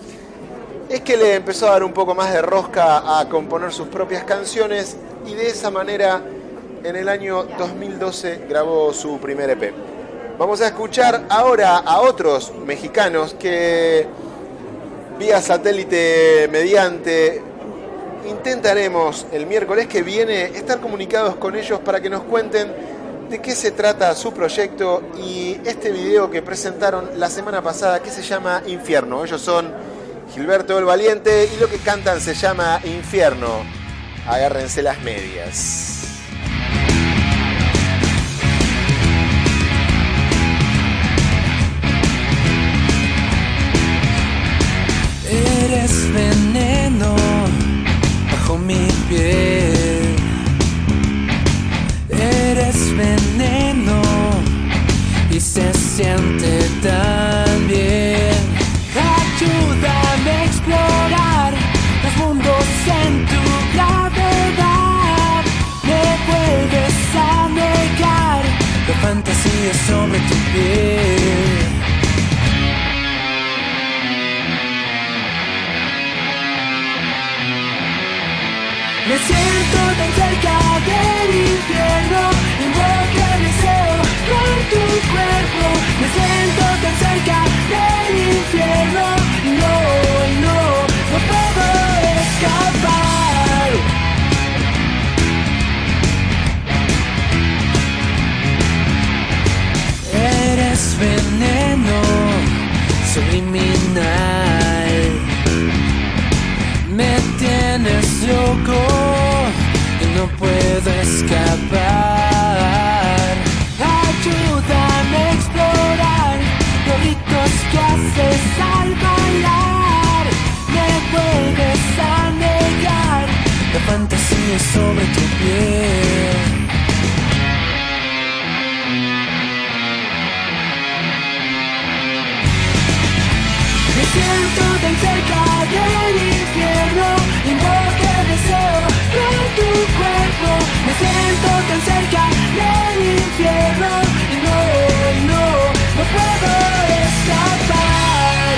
es que le empezó a dar un poco más de rosca a componer sus propias canciones y de esa manera en el año 2012 grabó su primer EP. Vamos a escuchar ahora a otros mexicanos que vía satélite mediante intentaremos el miércoles que viene estar comunicados con ellos para que nos cuenten de qué se trata su proyecto y este video que presentaron la semana pasada que se llama Infierno. Ellos son Gilberto el Valiente y lo que cantan se llama Infierno. Agárrense las medias. Eres veneno Eres veneno y se siente tan bien. Ayúdame a explorar los mundos en tu gravedad. Me vuelves a negar la fantasía sobre tu piel. Me siento tan cerca del infierno Invoco el deseo con tu cuerpo. Me siento tan cerca del infierno No, no, no puedo escapar. Eres veneno subliminal me tienes loco y no puedo escapar. Ayúdame a explorar los que haces al bailar. Me vuelves a negar la fantasía sobre tu piel. Me siento tan cerca de mí infierno invoca el deseo de tu cuerpo. Me siento tan cerca del infierno y no, no, no puedo escapar.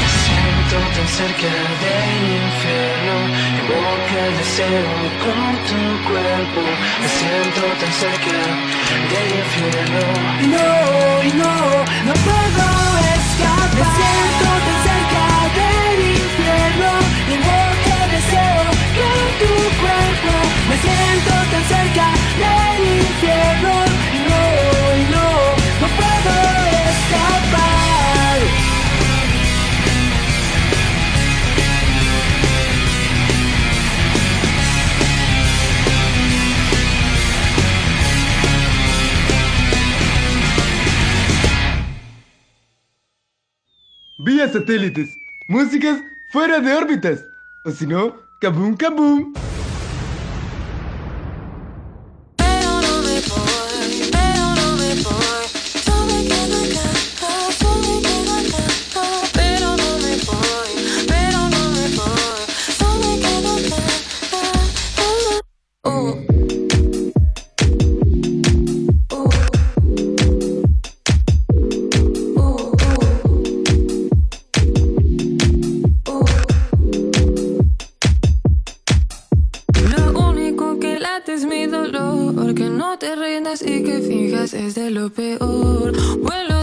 Me siento tan cerca del infierno invoca el deseo me siento tan cerca del infierno. Y no, y no, no puedo escapar. satélites. Músicas fuera de órbitas. O si no, kaboom kaboom. delates mi dolor, que no te rindas y que fijas es de lo peor. Vuelo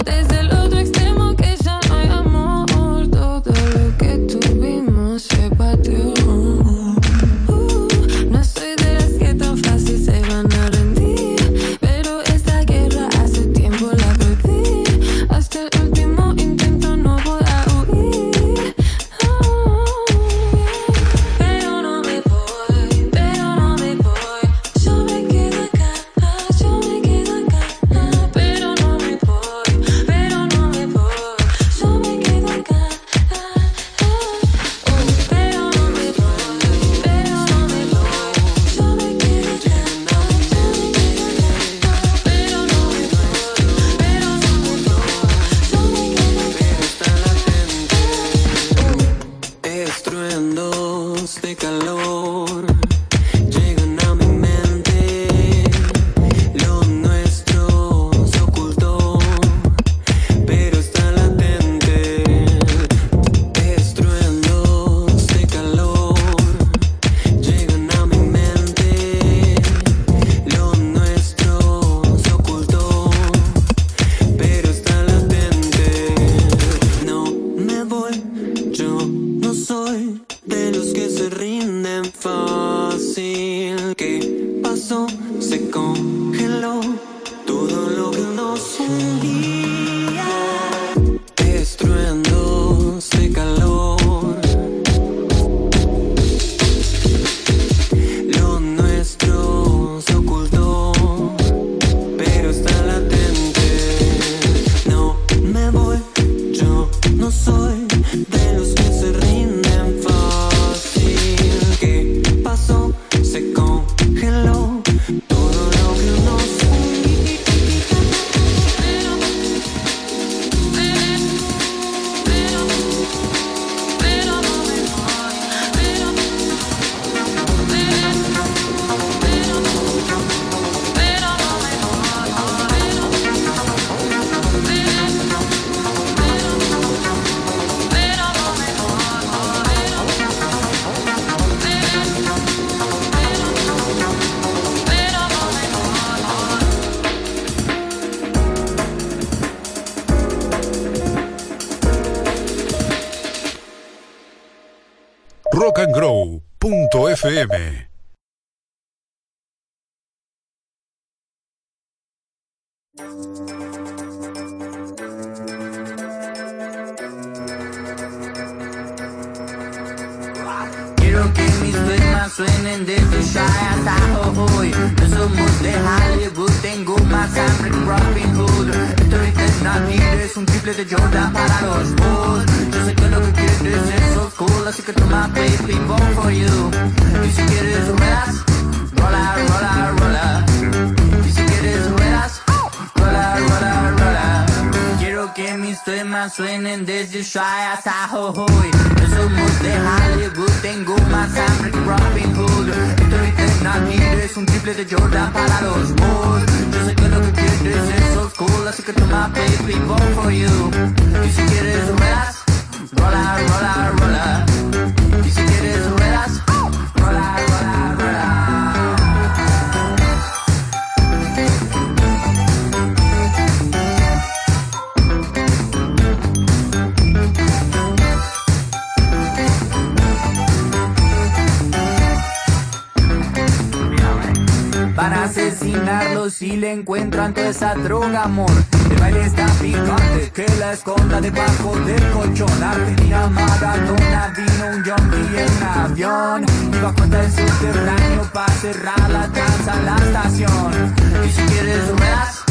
encuentran toda esa droga, amor. El baile está picante, que la esconda debajo del colchón. Argentina, Maradona, vino un yonki en avión. Iba cuenta el subterráneo para cerrar la danza en la estación. Y si quieres ruedas,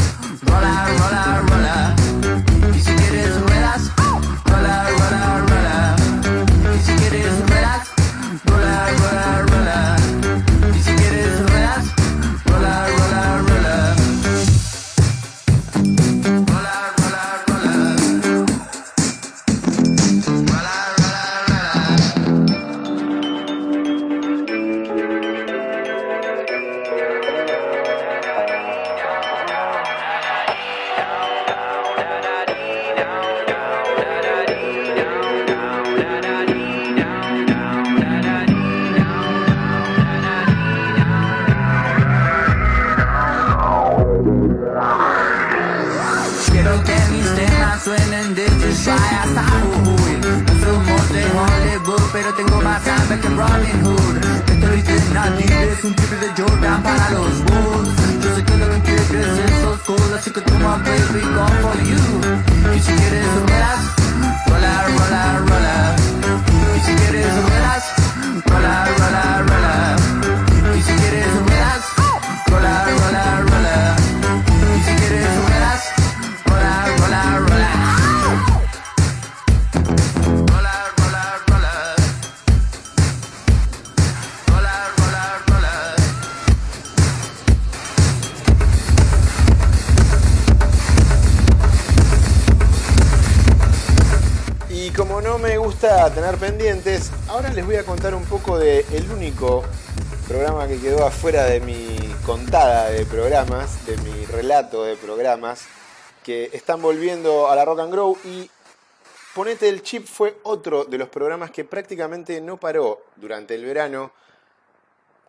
rola, rola, rola. Y si quieres ruedas, rola, rola, rola. Y si quieres ruedas, rola, rola, rola. Robin Hood Estoy de Nadir, es un triple de Jordan para los Bulls. Yo sé que lo que quieres es so cool, así que toma baby, go for you. Y si quieres ruedas, ahora les voy a contar un poco de único programa que quedó afuera de mi contada de programas, de mi relato de programas, que están volviendo a la Rock and Grow y Ponete el Chip fue otro de los programas que prácticamente no paró durante el verano.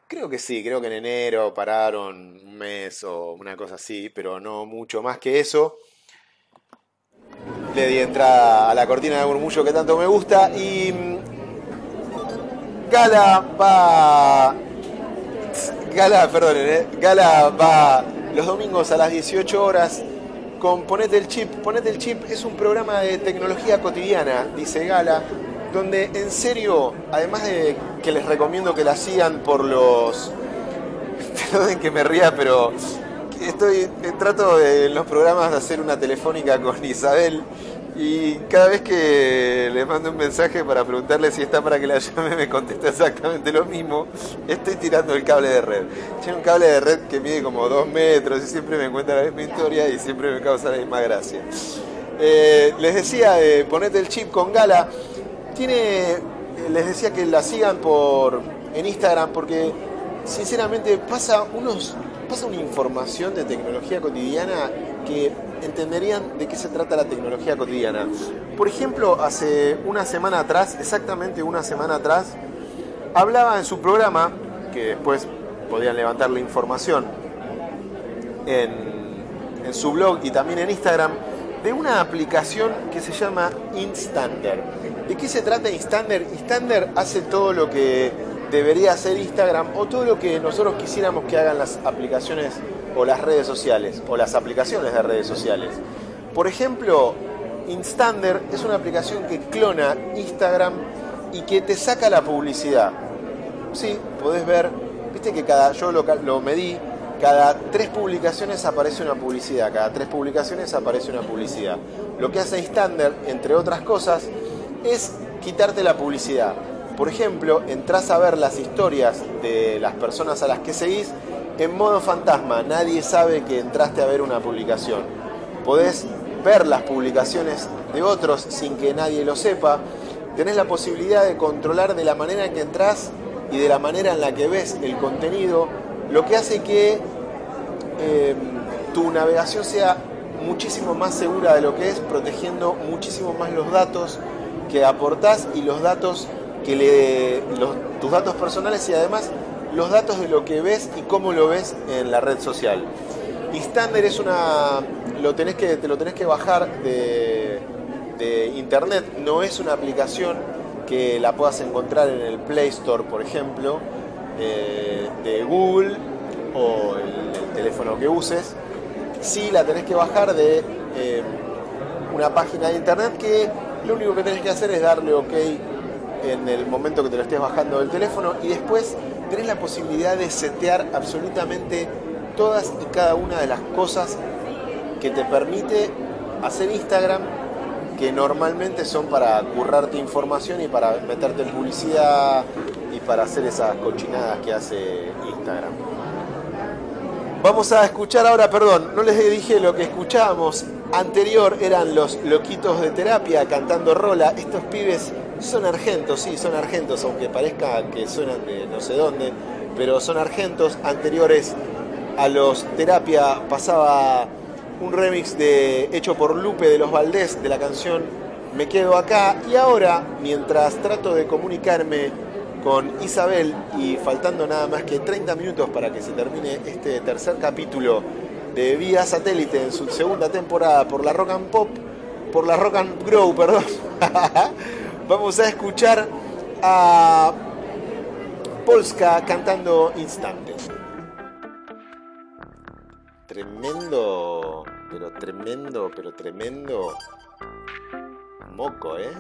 Creo que sí, creo que en enero pararon un mes o una cosa así, pero no mucho más que eso. Le di entrada a la cortina de murmullo que tanto me gusta y mm, Gala va... Gala, perdonen, ¿eh? Gala va los domingos a las 18 horas con Ponete el Chip. Ponete el Chip es un programa de tecnología cotidiana, dice Gala, donde en serio, además de que les recomiendo que la sigan por los... Perdonen que me ría, pero estoy eh, trato en los programas de hacer una telefónica con Isabel y cada vez que le mando un mensaje para preguntarle si está para que la llame me contesta exactamente lo mismo. Estoy tirando el cable de red. Tiene un cable de red que mide como dos metros y siempre me cuenta la misma historia y siempre me causa la misma gracia. Eh, les decía, eh, ponete el chip con Gala. Tiene, eh, les decía que la sigan por en Instagram porque sinceramente pasa unos pasa una información de tecnología cotidiana que entenderían de qué se trata la tecnología cotidiana. Por ejemplo, hace una semana atrás, exactamente una semana atrás, hablaba en su programa, que después podían levantar la información en, en su blog y también en Instagram, de una aplicación que se llama Instander. ¿De qué se trata Instander? Instander hace todo lo que debería hacer Instagram o todo lo que nosotros quisiéramos que hagan las aplicaciones o las redes sociales o las aplicaciones de redes sociales. Por ejemplo, Instander es una aplicación que clona Instagram y que te saca la publicidad. sí, podés ver, viste que cada, yo lo, lo medí, cada tres publicaciones aparece una publicidad, cada tres publicaciones aparece una publicidad. Lo que hace Instander, entre otras cosas, es quitarte la publicidad. Por ejemplo, entras a ver las historias de las personas a las que seguís en modo fantasma. Nadie sabe que entraste a ver una publicación. Podés ver las publicaciones de otros sin que nadie lo sepa. Tenés la posibilidad de controlar de la manera en que entras y de la manera en la que ves el contenido, lo que hace que eh, tu navegación sea muchísimo más segura de lo que es, protegiendo muchísimo más los datos que aportás y los datos que le los- tus datos personales y además los datos de lo que ves y cómo lo ves en la red social. Instander es una lo tenés que te lo tenés que bajar de, internet, no es una aplicación que la puedas encontrar en el Play Store, por ejemplo, eh, de Google o el, el teléfono que uses. Sí la tenés que bajar de eh, una página de internet que lo único que tenés que hacer es darle OK en el momento que te lo estés bajando del teléfono y después tenés la posibilidad de setear absolutamente todas y cada una de las cosas que te permite hacer Instagram que normalmente son para currarte información y para meterte en publicidad y para hacer esas cochinadas que hace Instagram. Vamos a escuchar ahora, perdón, no les dije lo que escuchábamos anterior, eran los loquitos de terapia cantando rola. Estos pibes son argentos, sí, son argentos, aunque parezca que suenan de no sé dónde, pero son argentos. Anteriores a los terapia pasaba un remix de, hecho por Lupe de los Valdés de la canción Me Quedo Acá. Y ahora, mientras trato de comunicarme con Isabel y faltando nada más que 30 minutos para que se termine este tercer capítulo de Vía Satélite en su segunda temporada por la Rock and Pop, por la Rock and Grow, perdón. Vamos a escuchar a Polska cantando Instante. Tremendo, pero tremendo, pero tremendo moco, ¿eh?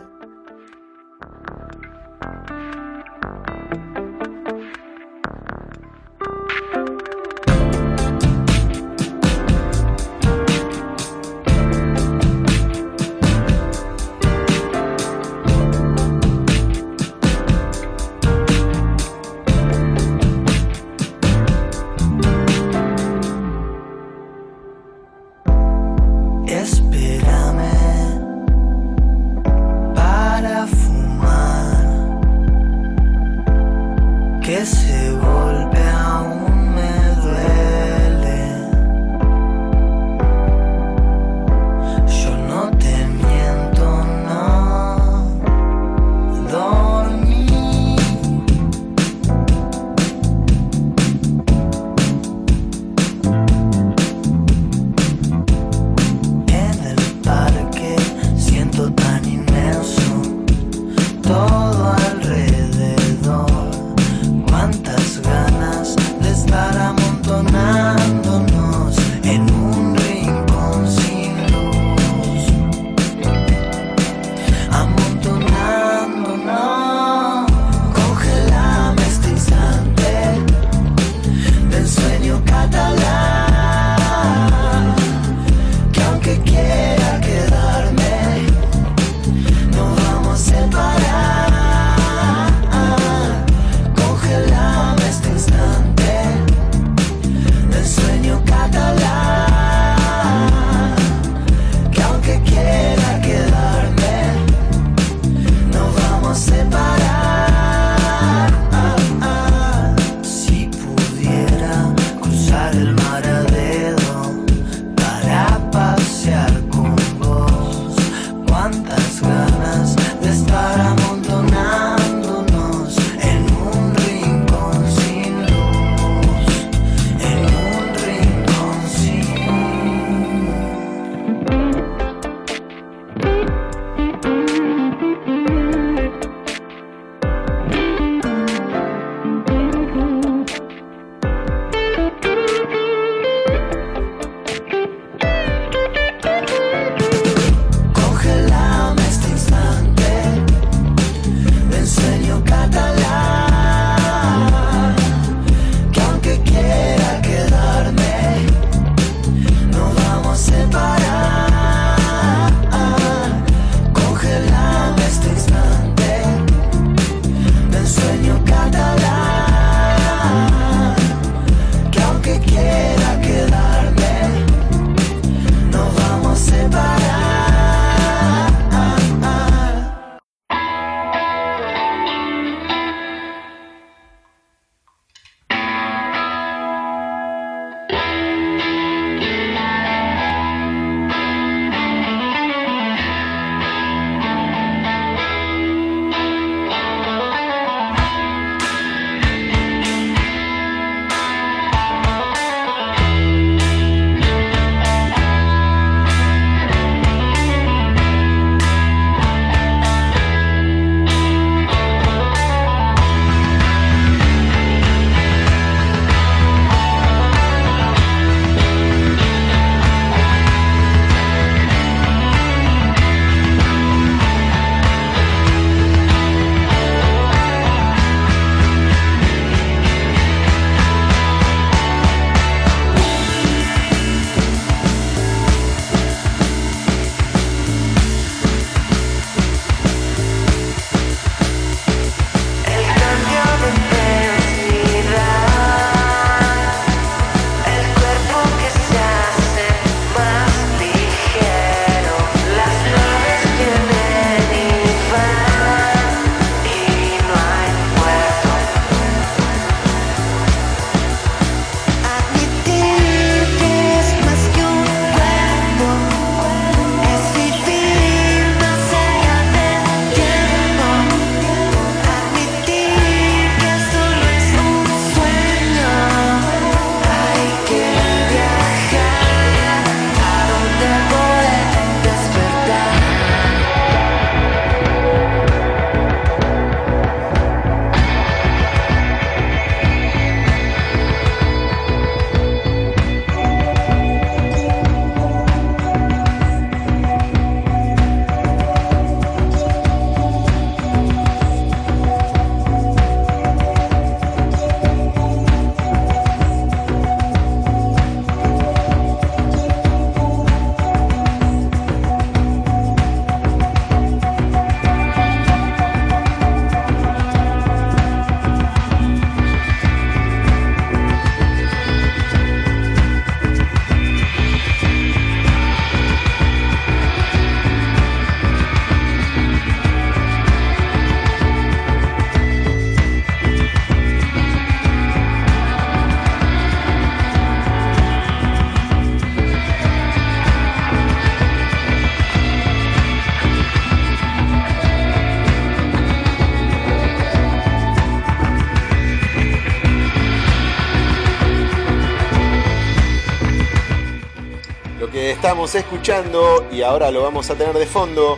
Estamos escuchando y ahora lo vamos a tener de fondo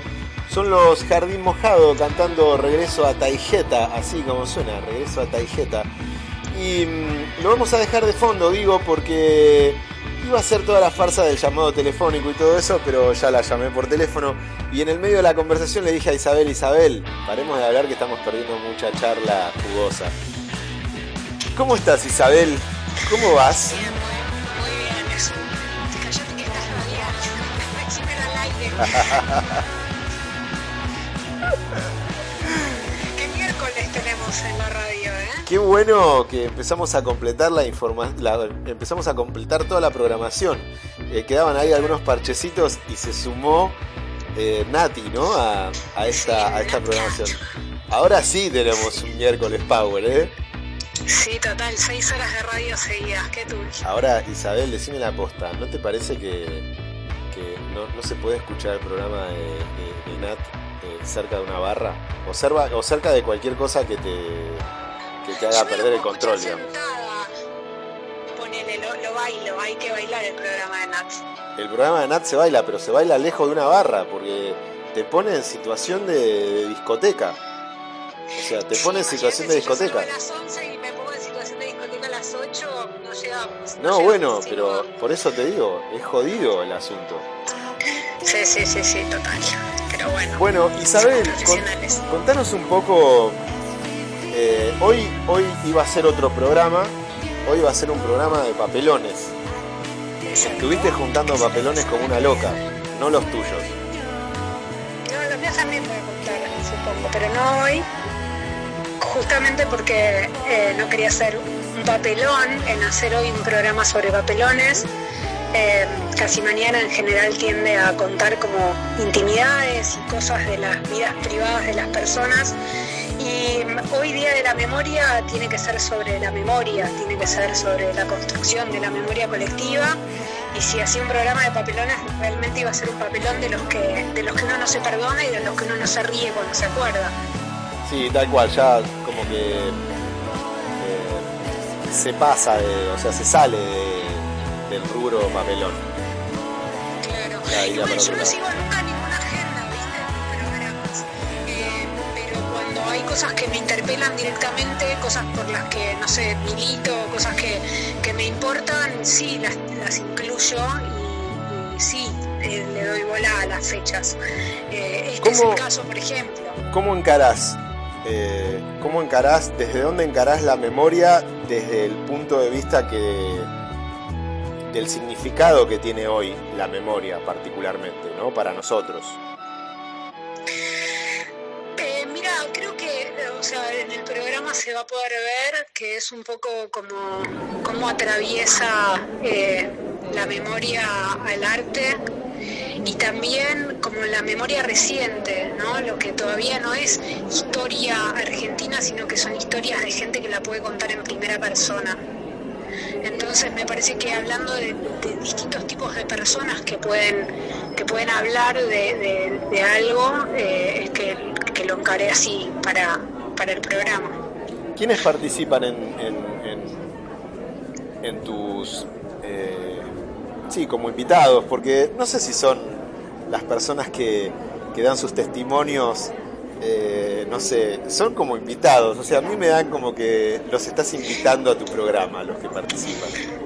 son los Jardín Mojado cantando Regreso a Taijeta, así como suena, Regreso a Taijeta. Y mm, lo vamos a dejar de fondo, digo, porque iba a ser toda la farsa del llamado telefónico y todo eso, pero ya la llamé por teléfono y en el medio de la conversación le dije a Isabel, Isabel, paremos de hablar que estamos perdiendo mucha charla jugosa. ¿Cómo estás Isabel? ¿Cómo vas? ¿Qué miércoles tenemos en la radio, eh? Qué bueno que empezamos a completar la información, empezamos a completar toda la programación. Eh, quedaban ahí algunos parchecitos y se sumó eh, Nati, ¿no? A, a esta, a esta programación. Ahora sí tenemos un miércoles Power, ¿eh? Sí, total, seis horas de radio seguidas, qué tú. Ahora, Isabel, decime la posta, ¿no te parece que no, no se puede escuchar el programa de, de- de Nat eh, cerca de una barra? O, cerca, o cerca de cualquier cosa que te, que te haga perder el control, digamos. Ponele, lo, lo bailo, hay que bailar el programa de Nats. El programa de Nat se baila, pero se baila lejos de una barra, porque te pone en situación de, de discoteca. O sea, te pone en situación de discoteca. A las 11 y me pongo en situación de discoteca a las 8, no llegamos. No, bueno, pero por eso te digo, es jodido el asunto. Sí, sí, sí, sí, total. Pero bueno. Bueno, Isabel, con- contanos un poco. eh, hoy, hoy iba a ser otro programa. Hoy va a ser un programa de papelones. Estuviste juntando papelones como una loca, no los tuyos. No, los míos también voy a contar, supongo, pero no hoy. Justamente porque eh, no quería hacer un papelón en hacer hoy un programa sobre papelones. Eh, casi mañana en general tiende a contar como intimidades y cosas de las vidas privadas de las personas. Y hoy día de la memoria tiene que ser sobre la memoria, tiene que ser sobre la construcción de la memoria colectiva. Y si hacía un programa de papelones, realmente iba a ser un papelón de los que, de los que uno no se perdona y de los que uno no se ríe cuando se acuerda. Sí, tal cual, ya como que eh, se pasa, o sea, se sale de- del rubro papelón. Claro. Igual yo no sigo nunca ninguna agenda, ¿viste? Programas. Eh, pero cuando hay cosas que me interpelan directamente, cosas por las que, no sé, milito, cosas que, que me importan, sí, las, las incluyo y, y sí, eh, le doy bola a las fechas. Eh, este es ¿Cómo- el caso, por ejemplo. ¿Cómo encarás? eh, ¿Cómo encarás, desde dónde encarás la memoria desde el punto de vista que del significado que tiene hoy la memoria particularmente, ¿no? Para nosotros. Eh, mira, creo que, eh, o sea, en el programa se va a poder ver que es un poco como cómo atraviesa eh, la memoria al arte y también como la memoria reciente, ¿no? Lo que todavía no es historia argentina, sino que son historias de gente que la puede contar en primera persona. Entonces me parece que hablando de, distintos tipos de personas que pueden, que pueden hablar de, algo, eh, es que, lo encaré así para, para el programa. ¿Quiénes participan en, en, en- en tus... eh, sí, como invitados? Porque no sé si son las personas que, que dan sus testimonios, eh, no sé, son como invitados. O sea, a mí me dan como que los estás invitando a tu programa, los que participan.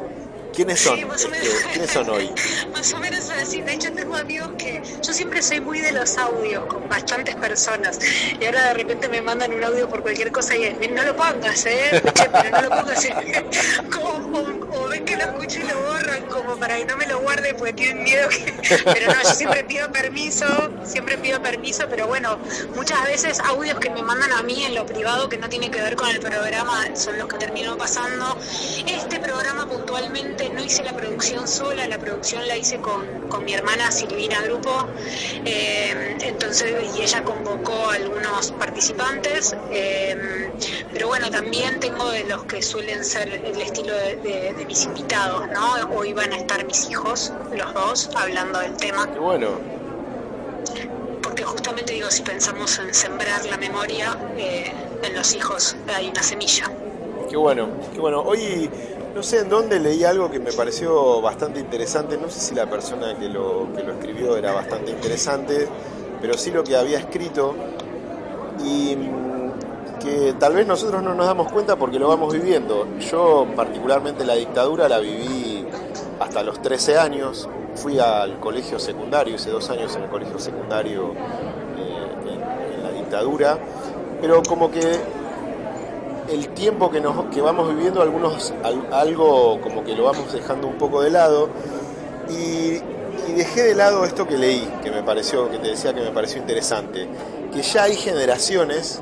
¿Quiénes son? este, ¿Quiénes son hoy? Más o menos así. De hecho, tengo amigos que yo siempre soy muy de los audios con bastantes personas. Y ahora de repente me mandan un audio por cualquier cosa y es, no lo pongas, ¿eh? Che, pero no lo pongas. Como, o, o ven que lo escucho y lo borran como para que no me lo guarde porque tienen miedo que... Pero no, yo siempre pido permiso, siempre pido permiso, pero bueno, muchas veces audios que me mandan a mí en lo privado que no tiene que ver con el programa son los que termino pasando. Este programa puntualmente no hice la producción sola, la producción la hice con, con mi hermana Silvina Grupo, eh, entonces, y ella convocó a algunos participantes, eh, pero bueno, también tengo de los que suelen ser el estilo de, de- de mis invitados, ¿no? Hoy van a estar mis hijos, los dos, hablando del tema. Qué bueno. Porque justamente digo, si pensamos en sembrar la memoria, eh, en los hijos hay una semilla. Qué bueno, qué bueno. Hoy no sé en dónde leí algo que me pareció bastante interesante. No sé si la persona que lo, que lo escribió era bastante interesante, pero sí lo que había escrito. Y mm, que tal vez nosotros no nos damos cuenta porque lo vamos viviendo. Yo particularmente la dictadura la viví hasta los 13 años. Fui al colegio secundario, hice dos años en el colegio secundario eh, en, en la dictadura. Pero como que el tiempo que, nos, que vamos viviendo, algunos al- algo como que lo vamos dejando un poco de lado. Y, y dejé de lado esto que leí, que me pareció, que te decía que me pareció interesante. Que ya hay generaciones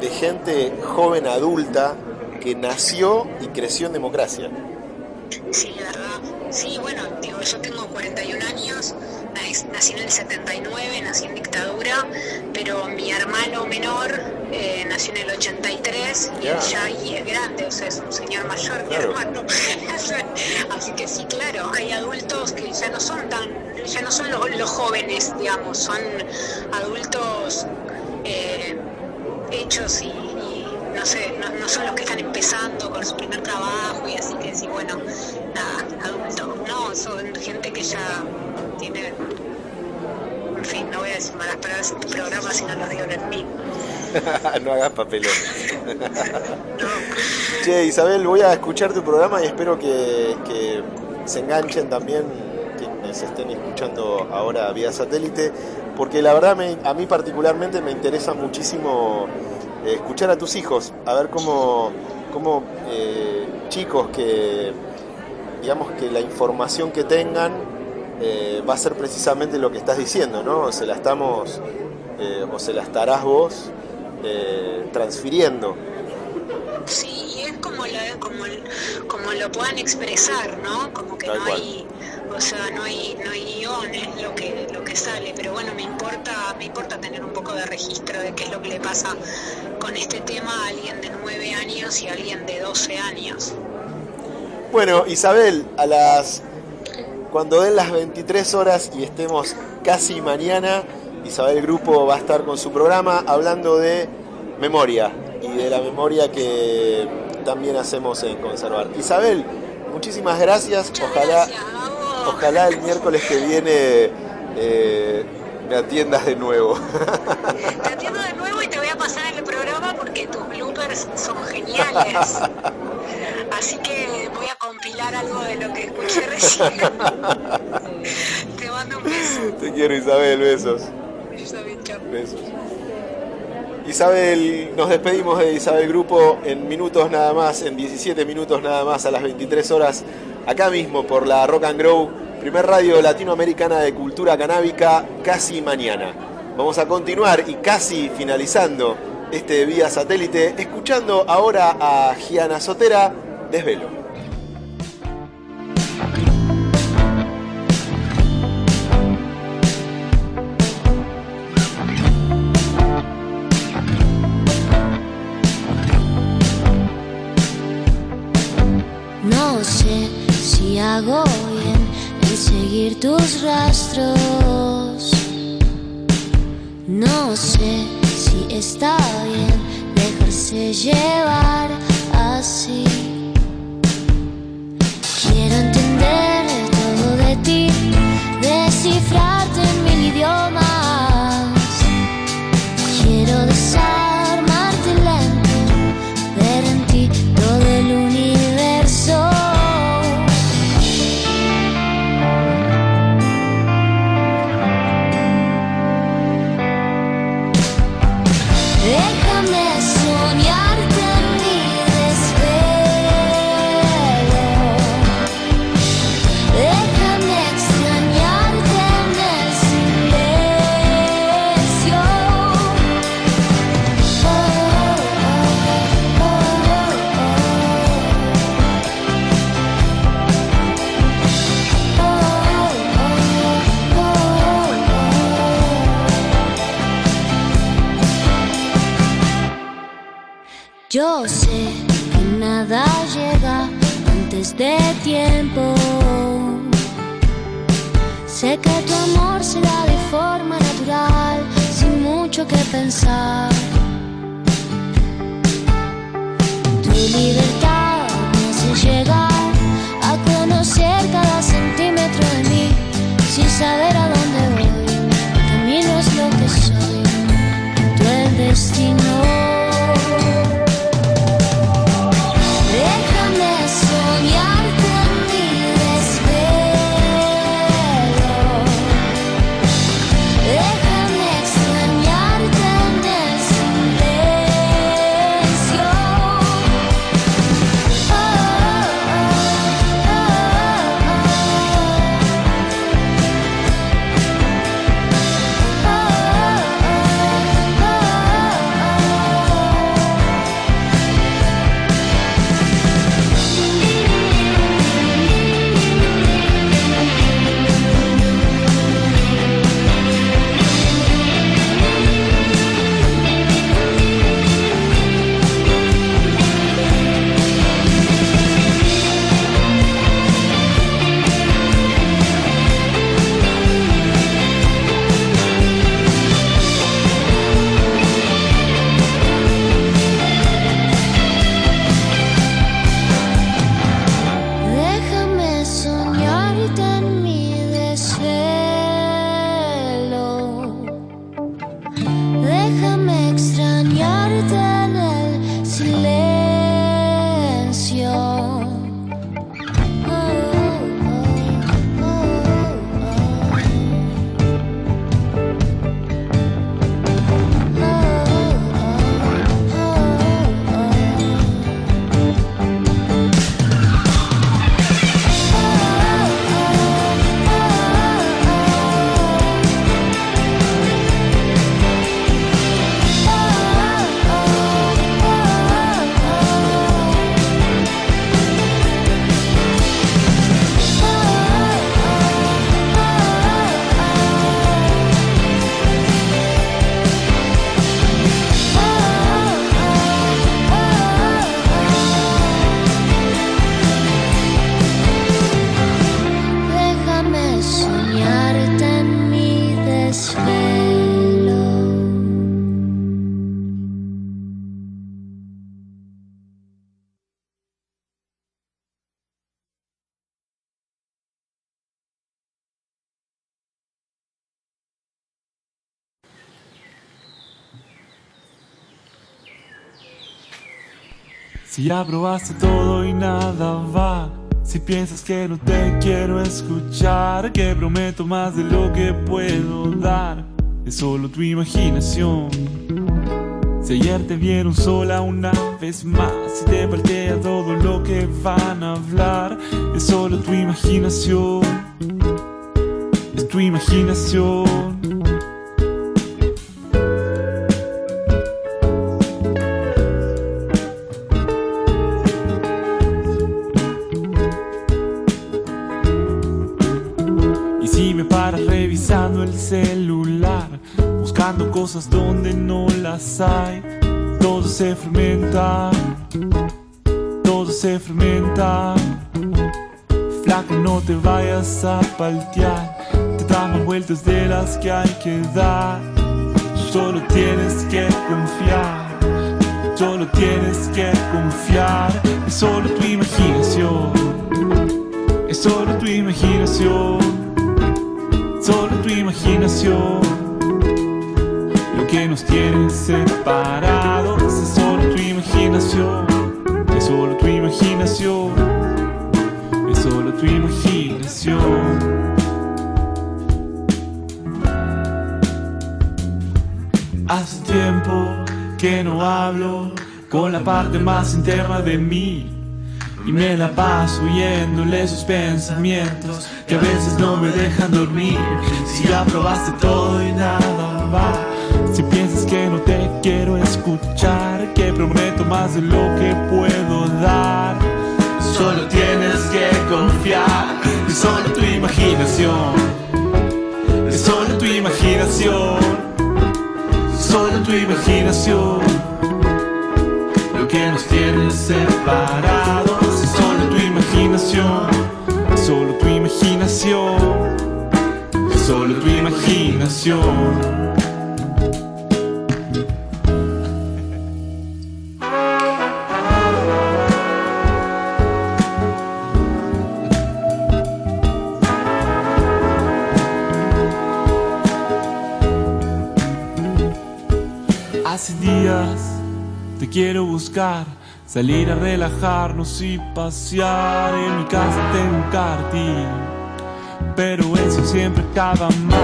de gente joven adulta que nació y creció en democracia. Sí, verdad. Sí, bueno, digo, yo tengo 41 años, nac- nací en el 79, nací en dictadura, pero mi hermano menor eh, nació en el 83 y él Ya. ahí es grande, o sea, es un señor mayor, mi Claro. hermano. Así que sí, claro, hay adultos que ya no son tan, ya no son los, los jóvenes, digamos, son adultos eh, hechos y, y, no sé, no, no son los que están empezando con su primer trabajo y así que sí, bueno, nada, adultos, no, son gente que ya tiene, en fin, no voy a decir malas palabras en tu programa si no lo digo en el mío. no hagas papelones. che, Isabel, voy a escuchar tu programa y espero que, que se enganchen también quienes estén escuchando ahora vía satélite, porque la verdad me- a mí particularmente me interesa muchísimo eh, escuchar a tus hijos, a ver cómo, cómo eh, chicos que, digamos que la información que tengan eh, va a ser precisamente lo que estás diciendo, ¿no? Se la estamos, eh, o se la estarás vos eh, transfiriendo. Sí, y es como lo, como, como lo puedan expresar, ¿no? Como que Tal no cual. hay, o sea, no hay, no hay guion, es lo que, lo que sale, pero bueno, me importa, me importa tener un poco de registro de qué es lo que le pasa con este tema a alguien de 9 años y a alguien de 12 años. Bueno, Isabel, a las cuando den las 23 horas y estemos casi mañana, Isabel Grupo va a estar con su programa hablando de memoria y de la memoria que también hacemos en Conservar. Isabel, muchísimas gracias. Ojalá, ojalá el miércoles que viene eh, me atiendas de nuevo. Te atiendo de nuevo y te voy a pasar el programa porque tus bloopers son geniales. Así que voy a compilar algo de lo que escuché recién. Te mando un beso. Te quiero, Isabel, besos. Isabel, chao. Besos. Isabel, nos despedimos de Isabel Grupo en minutos nada más, en 17 minutos nada más, a las 23 horas, acá mismo por la Rock and Grow, primer radio latinoamericana de cultura canábica, casi mañana. Vamos a continuar y casi finalizando este vía satélite, escuchando ahora a Giana Sotera, Desvelo. No sé si hago seguir tus rastros. No sé si está bien dejarse llevar así. Yo sé que nada llega antes de tiempo. Sé que tu amor se da de forma natural, sin mucho que pensar. Tu libertad me hace llegar a conocer cada centímetro de mí, sin saber a dónde. Si ya probaste todo y nada va. Si piensas que no te quiero escuchar, que prometo más de lo que puedo dar. Es solo tu imaginación. Si ayer te vieron sola una vez más, si te paltea todo lo que van a hablar, es solo tu imaginación. Es tu imaginación. Buscando cosas donde no las hay, todo se fermenta, todo se fermenta. Flaca, no te vayas a paltear, te damos vueltas de las que hay que dar. Solo tienes que confiar, solo tienes que confiar, es solo tu imaginación, es solo tu imaginación solo tu imaginación. Que nos tiene separados es solo tu imaginación. Es solo tu imaginación. Es solo tu imaginación. Hace tiempo que no hablo con la parte más interna de mí. Y me la paso oyéndole esos pensamientos que a veces no me dejan dormir. Si ya probaste todo y nada va. Si piensas que no te quiero escuchar, que prometo más de lo que puedo dar. Solo tienes que confiar, es solo tu imaginación. Es solo tu imaginación. Solo tu imaginación. Lo que nos tiene separados es solo tu imaginación. Es solo tu imaginación. Es solo tu imaginación. Quiero buscar, salir a relajarnos y pasear. En mi casa tengo un karting, pero eso siempre acaba mal.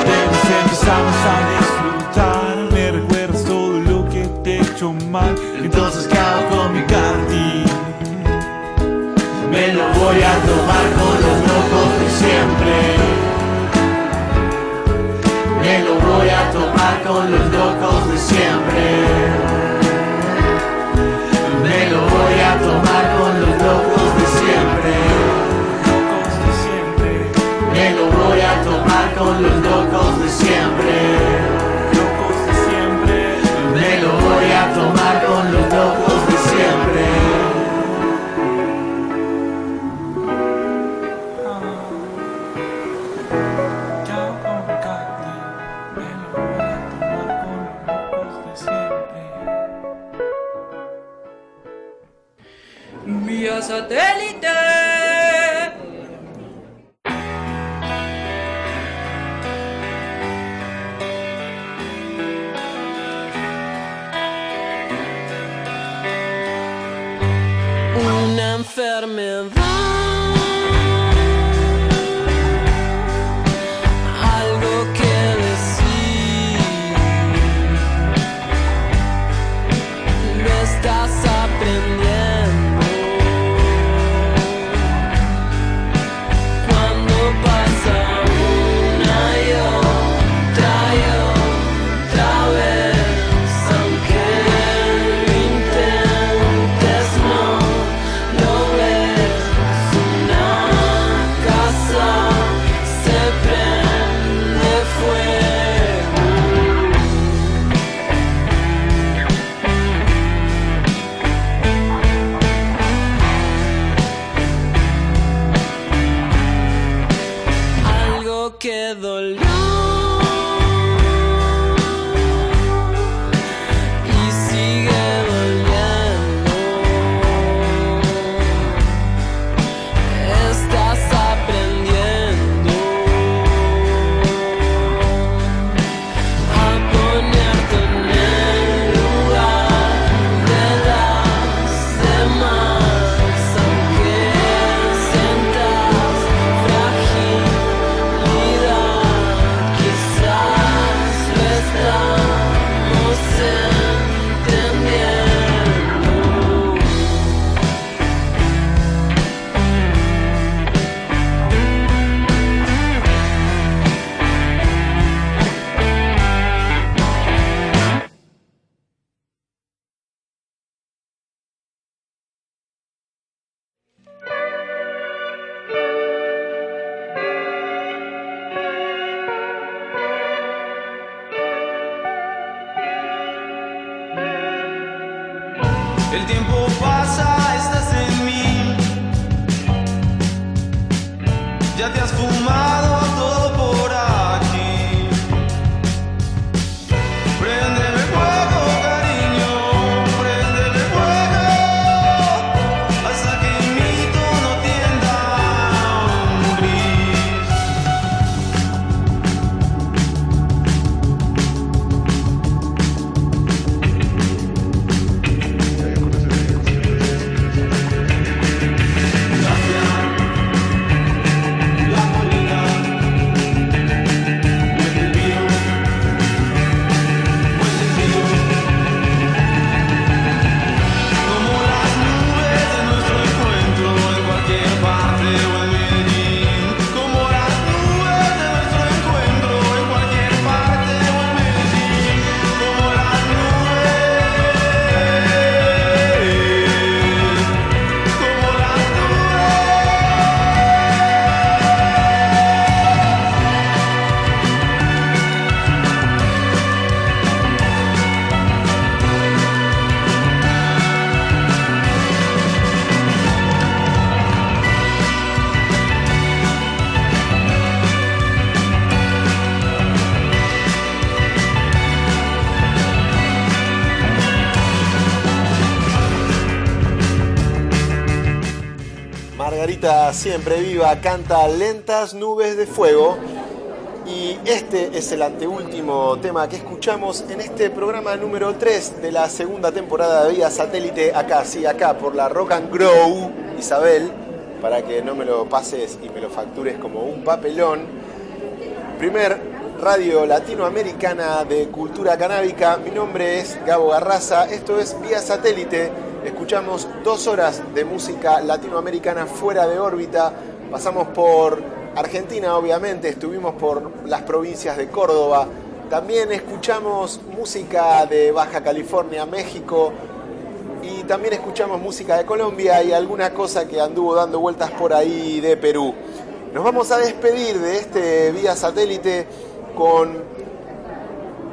Apenas empezamos a disfrutar, me recuerdas todo lo que te he hecho mal. Entonces, ¿qué hago con mi karting? Me lo voy a tomar con los locos de siempre. Me lo voy a tomar con los locos de siempre. Me lo voy a tomar con los locos terme siempre viva canta Lentas Nubes de Fuego. Y este es el anteúltimo tema que escuchamos en este programa número 3 de la segunda temporada de Vía Satélite, acá, sí, acá, por la Rock and Grow, Isabel, para que no me lo pases y me lo factures como un papelón. Primer radio latinoamericana de cultura canábica. Mi nombre es Gabo Garraza, esto es Vía Satélite. Escuchamos dos horas de música latinoamericana fuera de órbita. Pasamos por Argentina, obviamente, estuvimos por las provincias de Córdoba. También escuchamos música de Baja California, México. Y también escuchamos música de Colombia y alguna cosa que anduvo dando vueltas por ahí de Perú. Nos vamos a despedir de este vía satélite con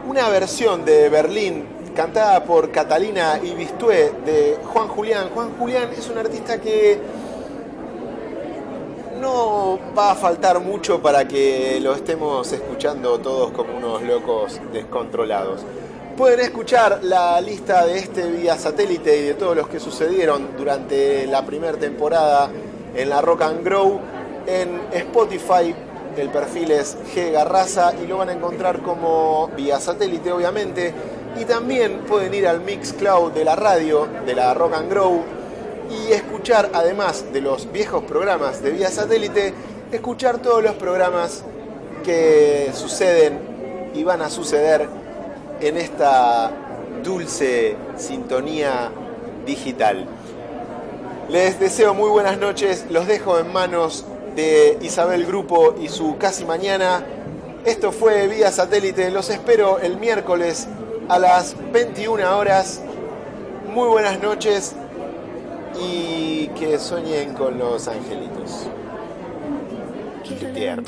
una versión de Berlín cantada por Catalina Ibistué de Juan Julián. Juan Julián es un artista que no va a faltar mucho para que lo estemos escuchando todos como unos locos descontrolados. Pueden escuchar la lista de este vía satélite y de todos los que sucedieron durante la primera temporada en la Rock and Grow en Spotify. El perfil es G Garraza y lo van a encontrar como vía satélite, obviamente. Y también pueden ir al Mixcloud de la radio, de la Rock and Grow, y escuchar, además de los viejos programas de vía satélite, escuchar todos los programas que suceden y van a suceder en esta dulce sintonía digital. Les deseo muy buenas noches, los dejo en manos de Isabel Grupo y su casi mañana. Esto fue vía satélite, los espero el miércoles a las 21 horas. Muy buenas noches y que sueñen con los angelitos. Qué tierno.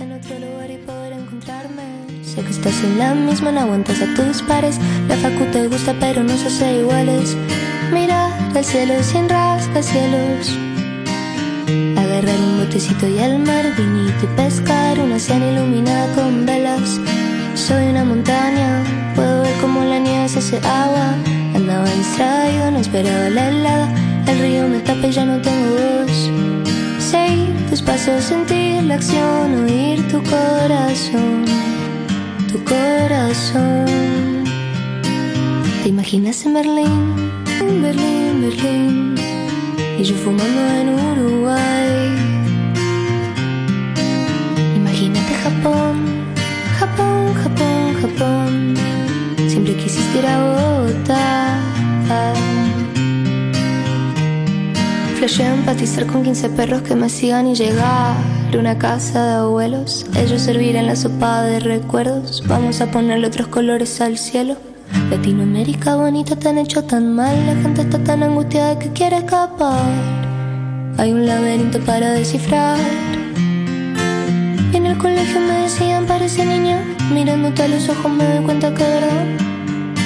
en otro lugar y poder encontrarme. Sé que estás en la misma, no aguantas a tus pares. La facu te gusta, pero no se hace iguales. Mira el cielo sin rascacielos. Agarrar un botecito y al mar, vinito y pescar. Una cena iluminada con velas. Soy una montaña, puedo ver cómo la nieve se hace agua. Andaba distraído, no esperaba la helada. El río me tapa y ya no tengo voz. Seguir tus pasos, sentir la acción, oír tu corazón, tu corazón. ¿Te imaginas en Berlín? Berlín, Berlín, Berlín. Y yo fumando en Uruguay. Imagínate Japón, Siempre quisiste ir a Bogotá. Flashé a empatizar con 15 perros que me sigan y llegar a una casa de abuelos. Ellos servirán la sopa de recuerdos. Vamos a ponerle otros colores al cielo. Latinoamérica bonita, tan hecho tan mal. La gente está tan angustiada que quiere escapar. Hay un laberinto para descifrar. En el colegio me decían, parece niña. Mirándote a los ojos me doy cuenta que de verdad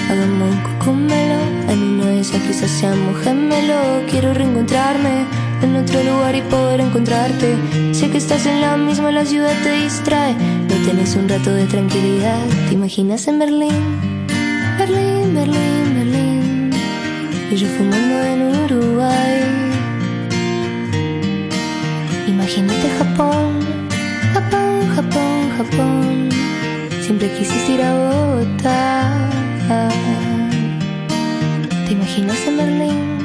Hagamos un cocomelo. En una de esas quizás seamos gemelo. Quiero reencontrarme en otro lugar y poder encontrarte. Sé que estás en la misma, la ciudad te distrae. No tienes un rato de tranquilidad. Te imaginas en Berlín Berlín, Berlín, Berlín. Y yo fumando en Uruguay. Imagínate Japón Japón, Japón, Japón. Siempre quisiste ir a Bogotá. ¿Te imaginas en Berlín?